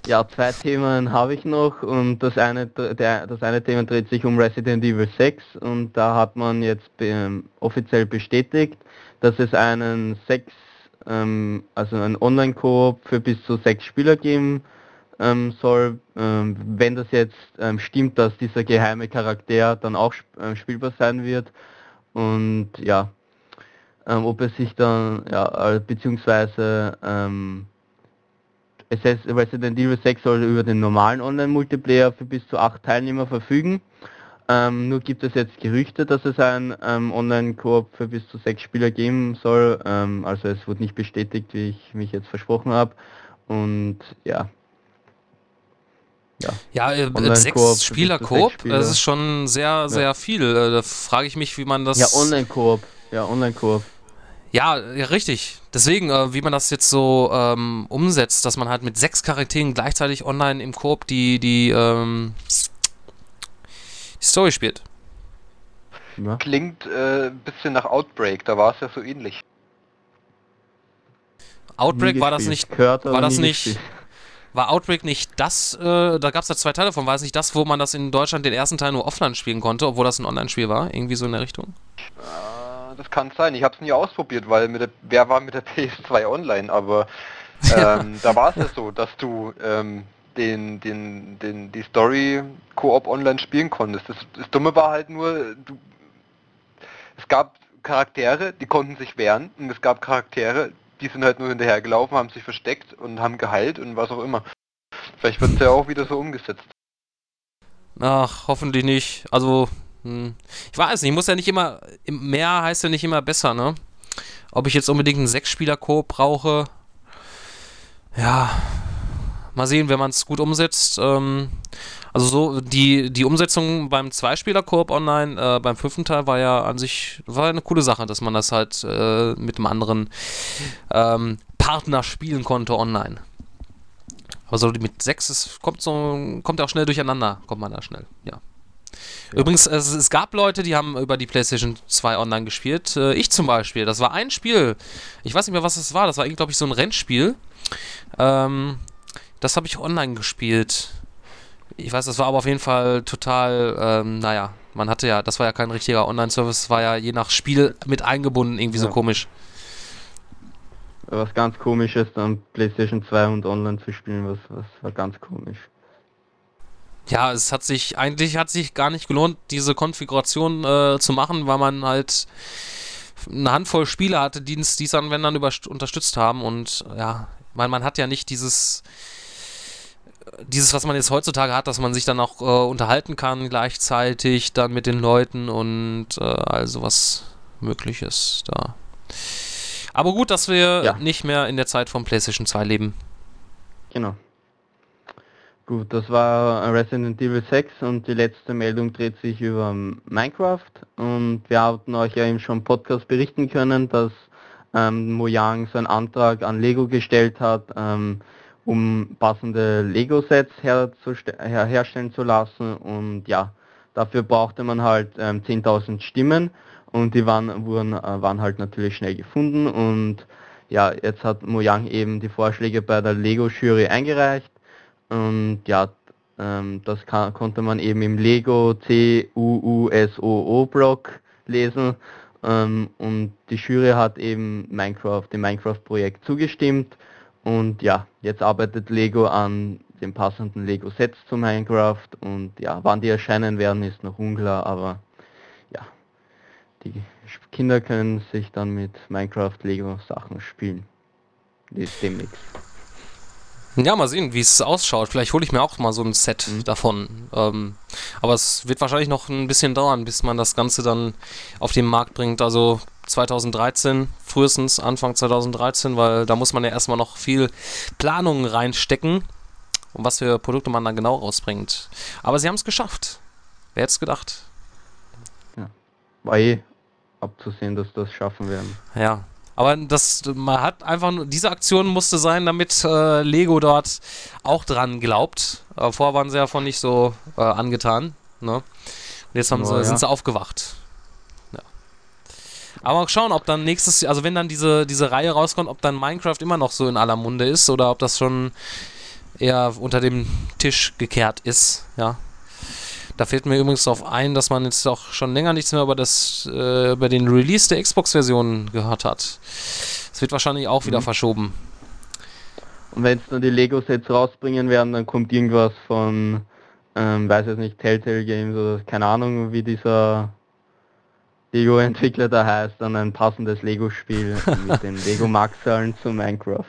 Ja, zwei Themen habe ich noch und das eine, der, das eine Thema dreht sich um Resident Evil 6 und da hat man jetzt be, offiziell bestätigt, dass es einen sechs, ähm, also einen Online-Koop für bis zu sechs Spieler geben ähm, soll. Ähm, wenn das jetzt ähm, stimmt, dass dieser geheime Charakter dann auch sp äh, spielbar sein wird und ja, ähm, ob es sich dann, ja, äh, beziehungsweise ähm, Resident Evil 6 soll über den normalen Online-Multiplayer für bis zu acht Teilnehmer verfügen. Ähm, nur gibt es jetzt Gerüchte, dass es ein ähm, Online-Koop für bis zu sechs Spieler geben soll. Ähm, also es wurde nicht bestätigt, wie ich mich jetzt versprochen habe. Und ja. Ja, ja äh, sechs Spieler Koop, das ist schon sehr, sehr ja. viel. Äh, da frage ich mich, wie man das. Ja, Online-Koop. Ja, Online-Koop. Ja, ja, richtig. Deswegen, äh, wie man das jetzt so ähm, umsetzt, dass man halt mit sechs Charakteren gleichzeitig online im Koop die, die, ähm, die Story spielt. Ja. Klingt ein äh, bisschen nach Outbreak, da war es ja so ähnlich. Outbreak war das nicht. Gehört, war das nicht. Gespielt. War Outbreak nicht das, äh, da gab es ja zwei Teile von, war es nicht das, wo man das in Deutschland den ersten Teil nur offline spielen konnte, obwohl das ein Online-Spiel war? Irgendwie so in der Richtung? Das kann sein. Ich habe es nie ausprobiert, weil mit der, wer war mit der PS2 online, aber ähm, da war es ja so, dass du ähm, den, den, den, die Story Koop online spielen konntest. Das, das Dumme war halt nur, du, es gab Charaktere, die konnten sich wehren und es gab Charaktere, die sind halt nur hinterhergelaufen, haben sich versteckt und haben geheilt und was auch immer. Vielleicht wird es ja auch wieder so umgesetzt. Ach, hoffentlich nicht. Also, hm. ich weiß nicht, muss ja nicht immer, mehr heißt ja nicht immer besser, ne? Ob ich jetzt unbedingt einen Sechs-Spieler-Koop brauche, ja, mal sehen, wenn man es gut umsetzt. Ähm, also so die, die Umsetzung beim Zweispieler-Koop online, äh, beim fünften Teil war ja an sich war eine coole Sache, dass man das halt äh, mit einem anderen ähm, Partner spielen konnte online. Aber so mit sechs es kommt so kommt auch schnell durcheinander, kommt man da schnell, ja. Ja. Übrigens, es, es, gab Leute, die haben über die PlayStation 2 online gespielt. Äh, ich zum Beispiel. Das war ein Spiel. Ich weiß nicht mehr, was das war. Das war, glaube ich, so ein Rennspiel. Ähm, das habe ich online gespielt. Ich weiß, das war aber auf jeden Fall total, ähm, naja, man hatte ja, das war ja kein richtiger Online-Service, war ja je nach Spiel mit eingebunden, irgendwie ja. so komisch. Was ganz komisch ist, dann PlayStation 2 und online zu spielen, was, was war ganz komisch. Ja, es hat sich, eigentlich hat sich gar nicht gelohnt, diese Konfiguration äh, zu machen, weil man halt eine Handvoll Spiele hatte, die es Anwendern unterstützt haben und ja, weil man hat ja nicht dieses dieses, was man jetzt heutzutage hat, dass man sich dann auch äh, unterhalten kann gleichzeitig dann mit den Leuten und äh, also was möglich ist da. Aber gut, dass wir ja. nicht mehr in der Zeit von PlayStation 2 leben. Genau. Gut, das war Resident Evil 6 und die letzte Meldung dreht sich über Minecraft. Und wir hatten euch ja eben schon im Podcast berichten können, dass ähm, Mojang seinen Antrag an Lego gestellt hat, ähm, um passende Lego-Sets her herstellen zu lassen. Und ja, dafür brauchte man halt ähm, 10.000 Stimmen. Und die waren, wurden, äh, waren halt natürlich schnell gefunden. Und ja, jetzt hat Mojang eben die Vorschläge bei der Lego-Jury eingereicht und ja, ähm, das kann, konnte man eben im Lego C-U-U-S-O-O-Blog lesen ähm, und die Jury hat eben Minecraft, dem Minecraft-Projekt zugestimmt und ja, jetzt arbeitet Lego an den passenden Lego-Sets zu Minecraft und ja, wann die erscheinen werden, ist noch unklar, aber ja, die Kinder können sich dann mit Minecraft Lego Sachen spielen. Demnächst. Ja, mal sehen, wie es ausschaut. Vielleicht hole ich mir auch mal so ein Set mhm. davon. Ähm, aber es wird wahrscheinlich noch ein bisschen dauern, bis man das Ganze dann auf den Markt bringt. Also 2013, frühestens Anfang 2013, weil da muss man ja erstmal noch viel Planungen reinstecken und was für Produkte man dann genau rausbringt. Aber sie haben es geschafft. Wer hätte es gedacht? Ja. War eh abzusehen, dass das schaffen werden. Ja. Aber das, man hat einfach nur, diese Aktion musste sein, damit äh, Lego dort auch dran glaubt. Aber vorher waren sie ja von nicht so äh, angetan. Ne? Und jetzt haben oh, sie, ja. sind sie aufgewacht. Aber mal schauen, ob dann nächstes, also wenn dann diese, diese Reihe rauskommt, ob dann Minecraft immer noch so in aller Munde ist oder ob das schon eher unter dem Tisch gekehrt ist, ja. Da fällt mir übrigens darauf ein, dass man jetzt auch schon länger nichts mehr über das, äh, über den Release der Xbox-Version gehört hat. Das wird wahrscheinlich auch mhm. wieder verschoben. Und wenn es dann die Lego-Sets rausbringen werden, dann kommt irgendwas von, ähm, weiß jetzt nicht, Telltale Games oder keine Ahnung, wie dieser Lego-Entwickler da heißt, dann ein passendes Lego-Spiel mit den Lego Maxalen zu Minecraft.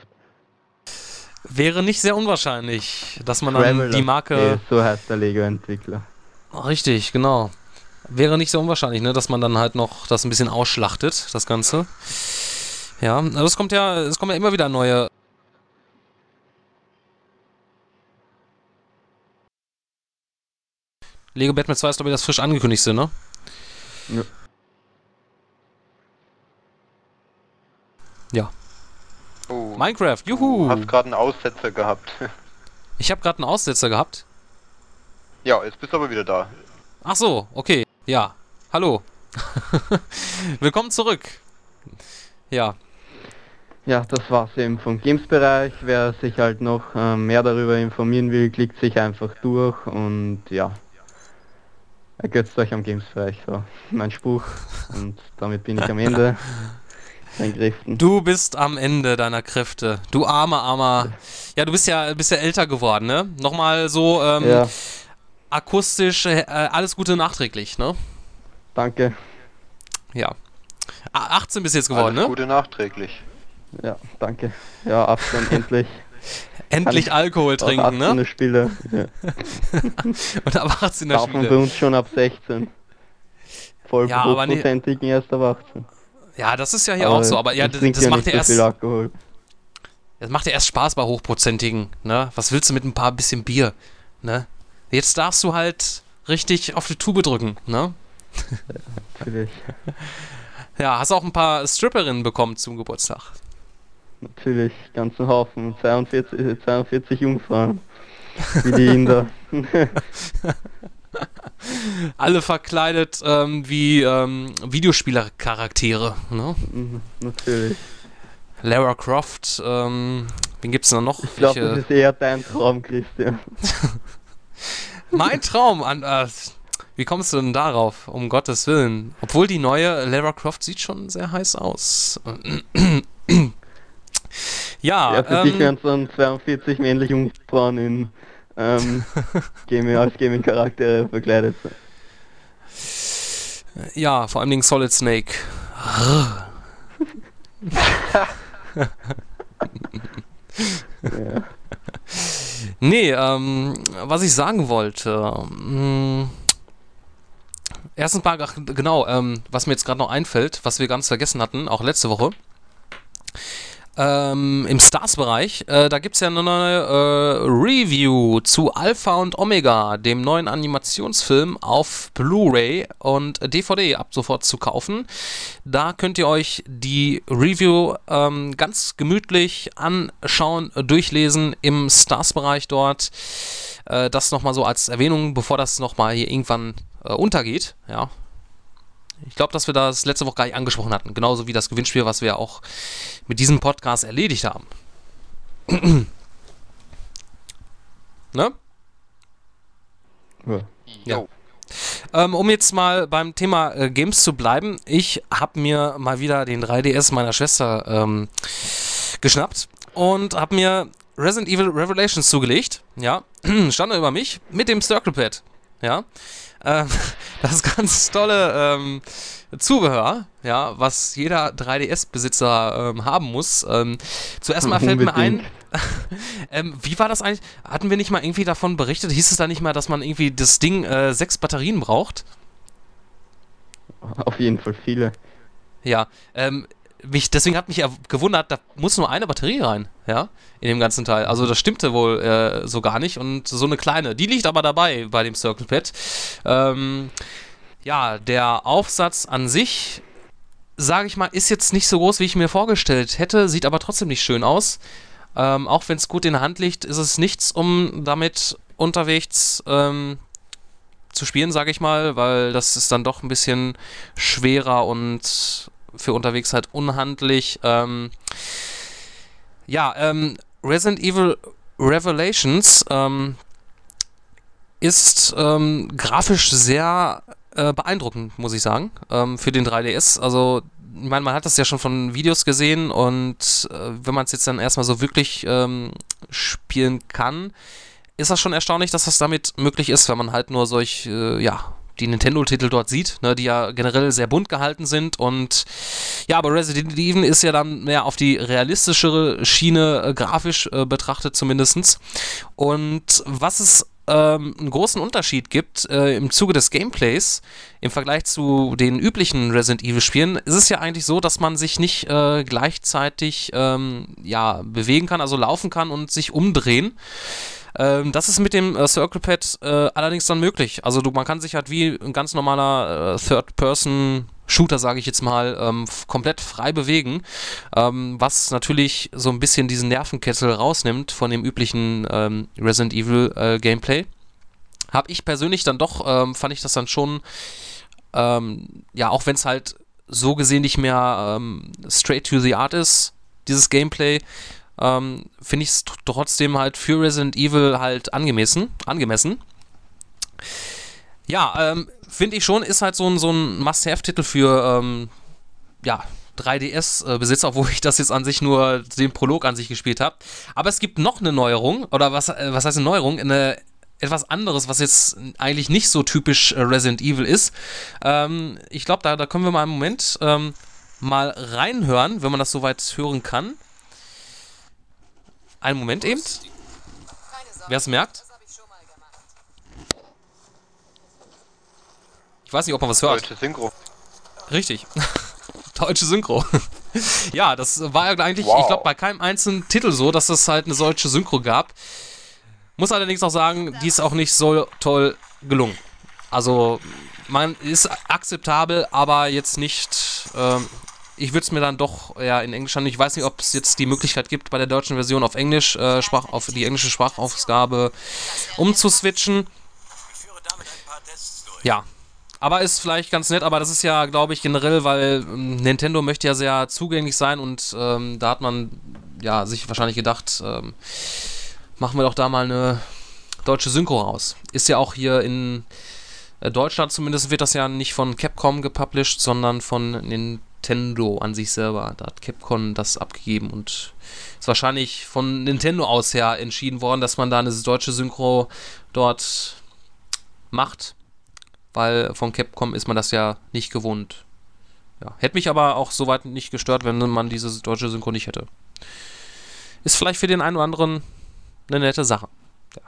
Wäre nicht sehr unwahrscheinlich, dass man Traveler. dann die Marke. Okay, so heißt der Lego-Entwickler. Richtig, genau. Wäre nicht so unwahrscheinlich, ne, dass man dann halt noch das ein bisschen ausschlachtet, das Ganze. Ja, aber es kommt ja, es kommen ja immer wieder neue. Lego Batman 2 ist, glaube ich, das frisch angekündigte, ne? Ja. Ja. Oh. Minecraft, juhu! Du hast gerade einen Aussetzer gehabt. ich habe gerade einen Aussetzer gehabt? Ja, jetzt bist du aber wieder da. Ach so, okay. Ja. Hallo. Willkommen zurück. Ja. Ja, das war's eben vom Games-Bereich. Wer sich halt noch äh, mehr darüber informieren will, klickt sich einfach durch und ja. Ergötzt euch am Games-Bereich. So, mein Spruch. Und damit bin ich am Ende. Du bist am Ende deiner Kräfte. Du armer, armer. Ja, du bist ja, bist ja älter geworden, ne? Nochmal so ähm, ja. Akustisch, äh, alles Gute nachträglich, ne? Danke. Ja. 18 bist jetzt geworden, alles ne? Gute nachträglich. Ja, danke. Ja, 18 endlich. Endlich Alkohol trinken, ne? Spiele. Ja. Und ab 18 Darf Spiele. bei uns schon ab 16. Voll ja, hochprozentigen erst ab 18. Ja, das ist ja hier aber auch so, aber ja, das, das ja macht ja erst. Das macht ja erst Spaß bei hochprozentigen, ne? Was willst du mit ein paar bisschen Bier, ne? Jetzt darfst du halt richtig auf die Tube drücken, ne? Natürlich. Ja, hast auch ein paar Stripperinnen bekommen zum Geburtstag. Natürlich, ganzen Haufen, 42, 42 Jungfrauen. Wie die Inder. Alle verkleidet ähm, wie ähm, Videospielercharaktere. Ne? Mhm, natürlich. Lara Croft, ähm, wen gibt's da noch? Ich glaube, das ist eher dein Traum, Christian. mein Traum? An, äh, wie kommst du denn darauf? Um Gottes Willen. Obwohl die neue Lara Croft sieht schon sehr heiß aus. ja, ja, für ähm, dich wären es dann 42 männliche Jungfrauen in ähm, Gaming, als Gaming-Charaktere verkleidet. Ja, vor allem Solid Snake. ja. Nee, ähm, was ich sagen wollte. Mh, mm, erstens mal, ach, genau, ähm, was mir jetzt gerade noch einfällt, was wir ganz vergessen hatten, auch letzte Woche ähm, im Stars-Bereich. Äh, da gibt es ja eine neue äh, Review zu Alpha und Omega, dem neuen Animationsfilm auf Blu-ray und DVD ab sofort zu kaufen. Da könnt ihr euch die Review ähm, ganz gemütlich anschauen, durchlesen im Stars-Bereich dort. Äh, das nochmal so als Erwähnung, bevor das nochmal hier irgendwann äh, untergeht. Ja, ich glaube, dass wir das letzte Woche gar nicht angesprochen hatten. Genauso wie das Gewinnspiel, was wir auch mit diesem Podcast erledigt haben. ne? Ja. ja. Ähm, um jetzt mal beim Thema äh, Games zu bleiben, ich habe mir mal wieder den 3DS meiner Schwester ähm, geschnappt und habe mir Resident Evil Revelations zugelegt. Ja, stand über mich mit dem Circle Pad. Ja, ähm, das ganz tolle ähm, Zubehör, ja, was jeder 3DS-Besitzer ähm, haben muss. Ähm, zuerst mal fällt mir ein, ähm, wie war das eigentlich? Hatten wir nicht mal irgendwie davon berichtet? Hieß es da nicht mal, dass man irgendwie das Ding äh, sechs Batterien braucht? Auf jeden Fall viele. Ja, ähm, mich, deswegen hat mich gewundert, da muss nur eine Batterie rein, ja, in dem ganzen Teil. Also das stimmte wohl äh, so gar nicht und so eine kleine, die liegt aber dabei bei dem Circle Pad. Ähm, ja, der Aufsatz an sich, sage ich mal, ist jetzt nicht so groß, wie ich mir vorgestellt hätte, sieht aber trotzdem nicht schön aus. Ähm, auch wenn es gut in der Hand liegt, ist es nichts, um damit unterwegs ähm, zu spielen, sage ich mal, weil das ist dann doch ein bisschen schwerer und für unterwegs halt unhandlich. Ähm, ja, ähm, Resident Evil Revelations ähm, ist ähm, grafisch sehr äh, beeindruckend, muss ich sagen, ähm, für den 3DS. Also, ich meine, man hat das ja schon von Videos gesehen und äh, wenn man es jetzt dann erstmal so wirklich ähm, spielen kann, ist das schon erstaunlich, dass das damit möglich ist, wenn man halt nur solch, äh, ja, die Nintendo-Titel dort sieht, ne, die ja generell sehr bunt gehalten sind. Und ja, aber Resident Evil ist ja dann mehr auf die realistischere Schiene, äh, grafisch äh, betrachtet zumindest. Und was es ähm, einen großen Unterschied gibt äh, im Zuge des Gameplays im Vergleich zu den üblichen Resident Evil Spielen, ist es ja eigentlich so, dass man sich nicht äh, gleichzeitig ähm, ja, bewegen kann, also laufen kann und sich umdrehen. Ähm, das ist mit dem äh, Circle Pad äh, allerdings dann möglich. Also du, man kann sich halt wie ein ganz normaler äh, Third-Person Shooter, sage ich jetzt mal, ähm, komplett frei bewegen, ähm, was natürlich so ein bisschen diesen Nervenkessel rausnimmt von dem üblichen ähm, Resident Evil äh, Gameplay. Habe ich persönlich dann doch, ähm, fand ich das dann schon, ähm, ja, auch wenn es halt so gesehen nicht mehr ähm, straight to the art ist, dieses Gameplay, finde ich es trotzdem halt für Resident Evil halt angemessen. angemessen. Ja, ähm, finde ich schon, ist halt so ein, so ein Must-Have-Titel für, ähm, ja, 3DS-Besitzer, obwohl ich das jetzt an sich nur den Prolog an sich gespielt habe. Aber es gibt noch eine Neuerung, oder was, äh, was heißt eine Neuerung? Eine etwas anderes, was jetzt eigentlich nicht so typisch äh, Resident Evil ist. Ähm, ich glaube, da, da können wir mal einen Moment ähm, mal reinhören, wenn man das soweit hören kann. Einen Moment eben. Wer es merkt. Ich weiß nicht, ob man was hört. Deutsche Synchro. Richtig. deutsche Synchro. ja, das war eigentlich, wow. ich glaube, bei keinem einzelnen Titel so, dass es halt eine deutsche Synchro gab. Muss allerdings auch sagen, die ist auch nicht so toll gelungen. Also, man ist akzeptabel, aber jetzt nicht. Ähm, ich würde es mir dann doch ja in Englisch an. Ich weiß nicht, ob es jetzt die Möglichkeit gibt, bei der deutschen Version auf Englisch, äh, Sprach, auf die englische Sprachausgabe umzuswitchen. Ja, aber ist vielleicht ganz nett, aber das ist ja, glaube ich, generell, weil ähm, Nintendo möchte ja sehr zugänglich sein und ähm, da hat man ja sich wahrscheinlich gedacht, ähm, machen wir doch da mal eine deutsche Synchro raus. Ist ja auch hier in äh, Deutschland zumindest wird das ja nicht von Capcom gepublished, sondern von Nintendo an sich selber. Da hat Capcom das abgegeben und ist wahrscheinlich von Nintendo aus her entschieden worden, dass man da eine deutsche Synchro dort macht weil von Capcom ist man das ja nicht gewohnt. Ja, hätte mich aber auch soweit nicht gestört, wenn man diese deutsche Synchro nicht hätte. Ist vielleicht für den einen oder anderen eine nette Sache. Ja,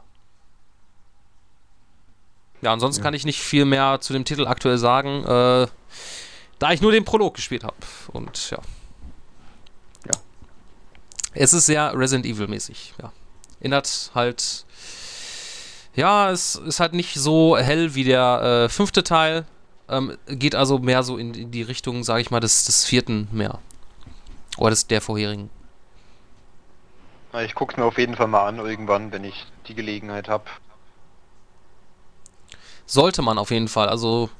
ja ansonsten ja. kann ich nicht viel mehr zu dem Titel aktuell sagen, äh, da ich nur den Prolog gespielt habe. Und ja. Ja. Es ist sehr Resident Evil mäßig, ja. Erinnert halt ja, es ist halt nicht so hell wie der äh, fünfte Teil. Ähm, geht also mehr so in, in die Richtung, sage ich mal, des, des vierten mehr. Oder des der vorherigen. Ich guck's mir auf jeden Fall mal an, irgendwann, wenn ich die Gelegenheit habe. Sollte man auf jeden Fall. Also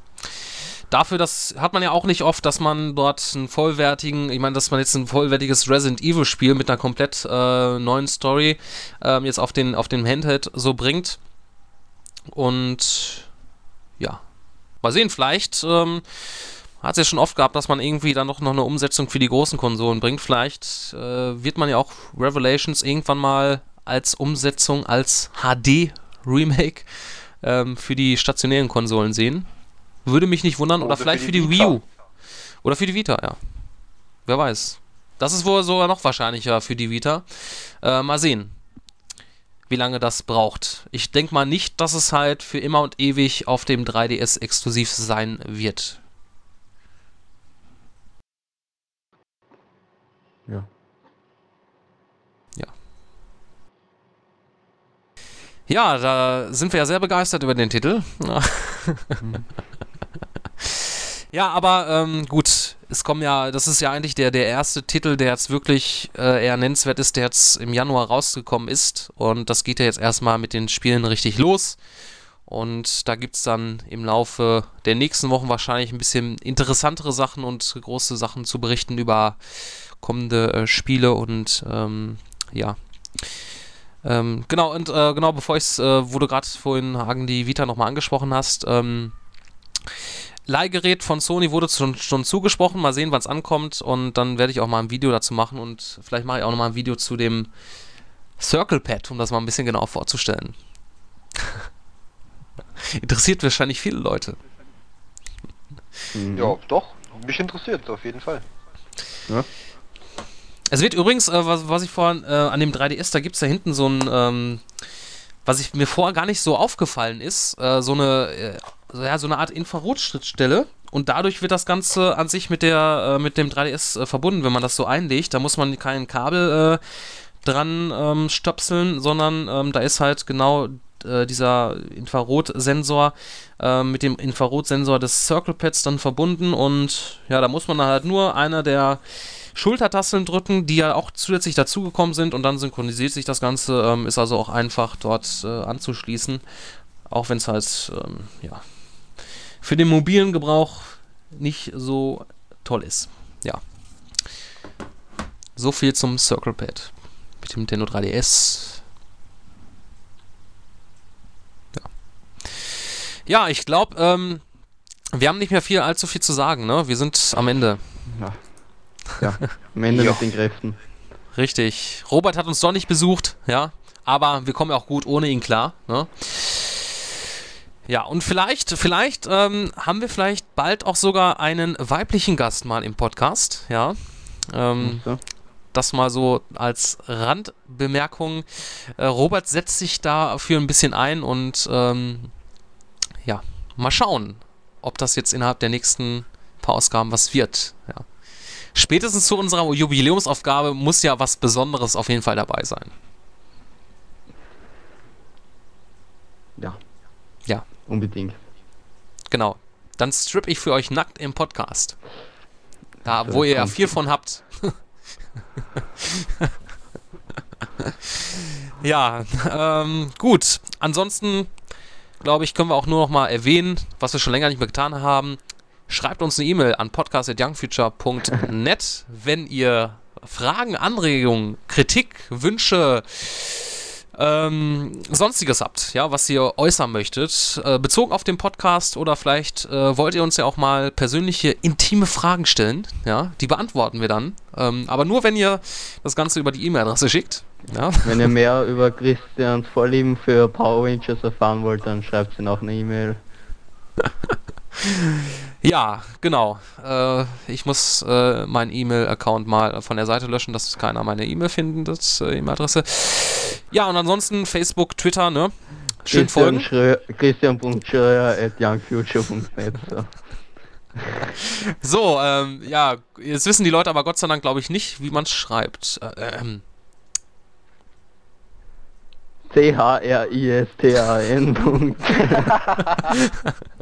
dafür, das hat man ja auch nicht oft, dass man dort einen vollwertigen, ich meine, dass man jetzt ein vollwertiges Resident Evil Spiel mit einer komplett äh, neuen Story ähm, jetzt auf den, auf den Handheld so bringt. Und ja, mal sehen, vielleicht ähm, hat es ja schon oft gehabt, dass man irgendwie dann doch noch eine Umsetzung für die großen Konsolen bringt. Vielleicht äh, wird man ja auch Revelations irgendwann mal als Umsetzung, als HD-Remake ähm, für die stationären Konsolen sehen. Würde mich nicht wundern. Oder, oder vielleicht für die, für die Wii U. Oder für die Vita, ja. Wer weiß. Das ist wohl sogar noch wahrscheinlicher für die Vita. Äh, mal sehen wie lange das braucht. Ich denke mal nicht, dass es halt für immer und ewig auf dem 3DS exklusiv sein wird. Ja. Ja. Ja, da sind wir ja sehr begeistert über den Titel. mhm. Ja, aber ähm, gut, es kommen ja, das ist ja eigentlich der, der erste Titel, der jetzt wirklich äh, eher nennenswert ist, der jetzt im Januar rausgekommen ist. Und das geht ja jetzt erstmal mit den Spielen richtig los. Und da gibt es dann im Laufe der nächsten Wochen wahrscheinlich ein bisschen interessantere Sachen und große Sachen zu berichten über kommende äh, Spiele und ähm, ja. Ähm, genau, und äh, genau, bevor ich es, äh, wo du gerade vorhin Hagen die Vita nochmal angesprochen hast, ähm, Leihgerät von Sony wurde schon, schon zugesprochen. Mal sehen, wann es ankommt. Und dann werde ich auch mal ein Video dazu machen. Und vielleicht mache ich auch noch mal ein Video zu dem Circle Pad, um das mal ein bisschen genauer vorzustellen. Interessiert wahrscheinlich viele Leute. Mhm. Ja, doch. Mich interessiert auf jeden Fall. Ja. Es wird übrigens, äh, was, was ich vorhin äh, an dem 3DS, da gibt es da hinten so ein, ähm, was ich mir vorher gar nicht so aufgefallen ist, äh, so eine, äh, ja, so eine Art Infrarotschnittstelle. Und dadurch wird das Ganze an sich mit der, äh, mit dem 3DS äh, verbunden, wenn man das so einlegt. Da muss man kein Kabel dran ähm, stöpseln, sondern ähm, da ist halt genau äh, dieser Infrarotsensor äh, mit dem Infrarotsensor des Circle Pads dann verbunden und ja, da muss man halt nur eine der Schultertasten drücken, die ja auch zusätzlich dazugekommen sind und dann synchronisiert sich das Ganze, ähm, ist also auch einfach dort äh, anzuschließen, auch wenn es halt ähm, ja, für den mobilen Gebrauch nicht so toll ist. Ja. So viel zum Circle Pad mit dem Nintendo 3DS. Ja, ich glaube, ähm, wir haben nicht mehr viel allzu viel zu sagen, ne? Wir sind am Ende. Ja. Ja, am Ende mit den Kräften. Richtig. Robert hat uns doch nicht besucht, ja. Aber wir kommen ja auch gut ohne ihn klar, ne? Ja, und vielleicht, vielleicht ähm, haben wir vielleicht bald auch sogar einen weiblichen Gast mal im Podcast, ja. Ähm. Das mal so als Randbemerkung. Äh, Robert setzt sich dafür ein bisschen ein und ähm, ja, mal schauen, ob das jetzt innerhalb der nächsten paar Ausgaben was wird. Ja. Spätestens zu unserer Jubiläumsaufgabe muss ja was Besonderes auf jeden Fall dabei sein. Ja. Unbedingt. Genau. Dann strip ich für euch nackt im Podcast. Da, wo ihr ja viel von habt. ja, ähm, gut. Ansonsten glaube ich, können wir auch nur noch mal erwähnen, was wir schon länger nicht mehr getan haben. Schreibt uns eine E-Mail an podcast.youngfuture.net, wenn ihr Fragen, Anregungen, Kritik, Wünsche, ähm, sonstiges habt, ja, was ihr äußern möchtet, äh, bezogen auf den Podcast oder vielleicht äh, wollt ihr uns ja auch mal persönliche, intime Fragen stellen, ja, die beantworten wir dann, ähm, aber nur wenn ihr das Ganze über die E-Mail-Adresse schickt. Ja. Wenn ihr mehr über Christians Vorlieben für Power Rangers erfahren wollt, dann schreibt sie noch eine E-Mail. ja, genau. Äh, ich muss äh, meinen E-Mail-Account mal von der Seite löschen, dass keiner meine E-Mail findet, das äh, E-Mail-Adresse. Ja, und ansonsten Facebook, Twitter, ne? Schön Christian folgen. Christian.schröer at youngfuture.net. So. so, ähm, ja, jetzt wissen die Leute aber Gott sei Dank, glaube ich, nicht, wie man es schreibt. Äh, ähm, C-H-R-I-S-T-A-N.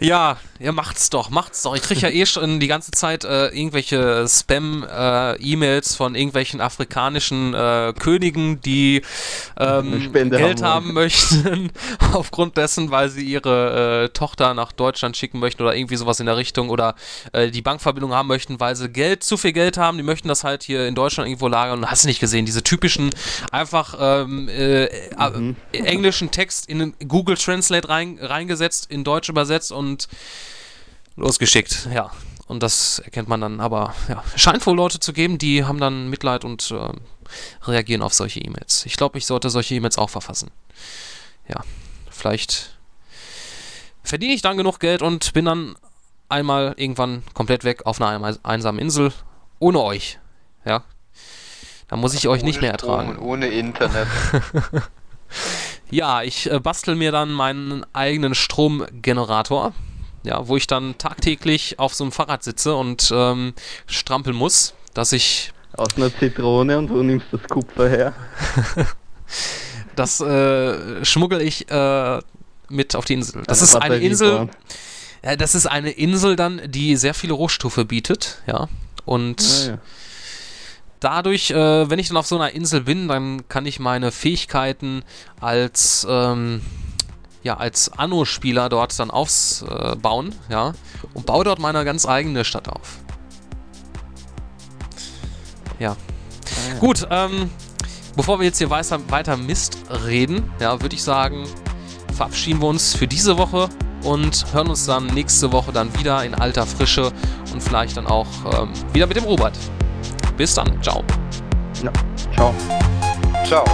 Ja, ja, macht's doch, macht's doch. Ich kriege ja eh schon die ganze Zeit äh, irgendwelche Spam-E-Mails äh, von irgendwelchen afrikanischen äh, Königen, die ähm, Geld haben, haben möchten, aufgrund dessen, weil sie ihre äh, Tochter nach Deutschland schicken möchten oder irgendwie sowas in der Richtung oder äh, die Bankverbindung haben möchten, weil sie Geld, zu viel Geld haben. Die möchten das halt hier in Deutschland irgendwo lagern. Und hast du nicht gesehen, diese typischen einfach ähm, äh, mhm. englischen Text in Google Translate rein, reingesetzt, in Deutsch übersetzt und losgeschickt, ja. Und das erkennt man dann, aber ja, scheint wohl Leute zu geben, die haben dann Mitleid und äh, reagieren auf solche E-Mails. Ich glaube, ich sollte solche E-Mails auch verfassen. Ja, vielleicht verdiene ich dann genug Geld und bin dann einmal irgendwann komplett weg auf einer einsamen Insel ohne euch. Ja, da muss ich euch nicht mehr ertragen. Und ohne Internet. ja, ich äh, bastel mir dann meinen eigenen Stromgenerator ja, wo ich dann tagtäglich auf so einem Fahrrad sitze und ähm, strampeln muss, dass ich. Aus einer Zitrone und wo nimmst du das Kupfer her? das äh, schmuggel ich äh, mit auf die Insel. Das, das ist eine Insel. Das ist eine Insel dann, die sehr viele Rohstoffe bietet, ja. Und ja, ja. Dadurch, äh, wenn ich dann auf so einer Insel bin, dann kann ich meine Fähigkeiten als ähm, ja, als Anno-Spieler dort dann aufbauen, äh, ja, und baue dort meine ganz eigene Stadt auf. Ja. Ah, ja. Gut, ähm, bevor wir jetzt hier weiter, weiter Mist reden, ja, würde ich sagen, verabschieden wir uns für diese Woche und hören uns dann nächste Woche dann wieder in alter Frische und vielleicht dann auch ähm, wieder mit dem Robert. Bis dann, ciao. Ja, ciao. Ciao.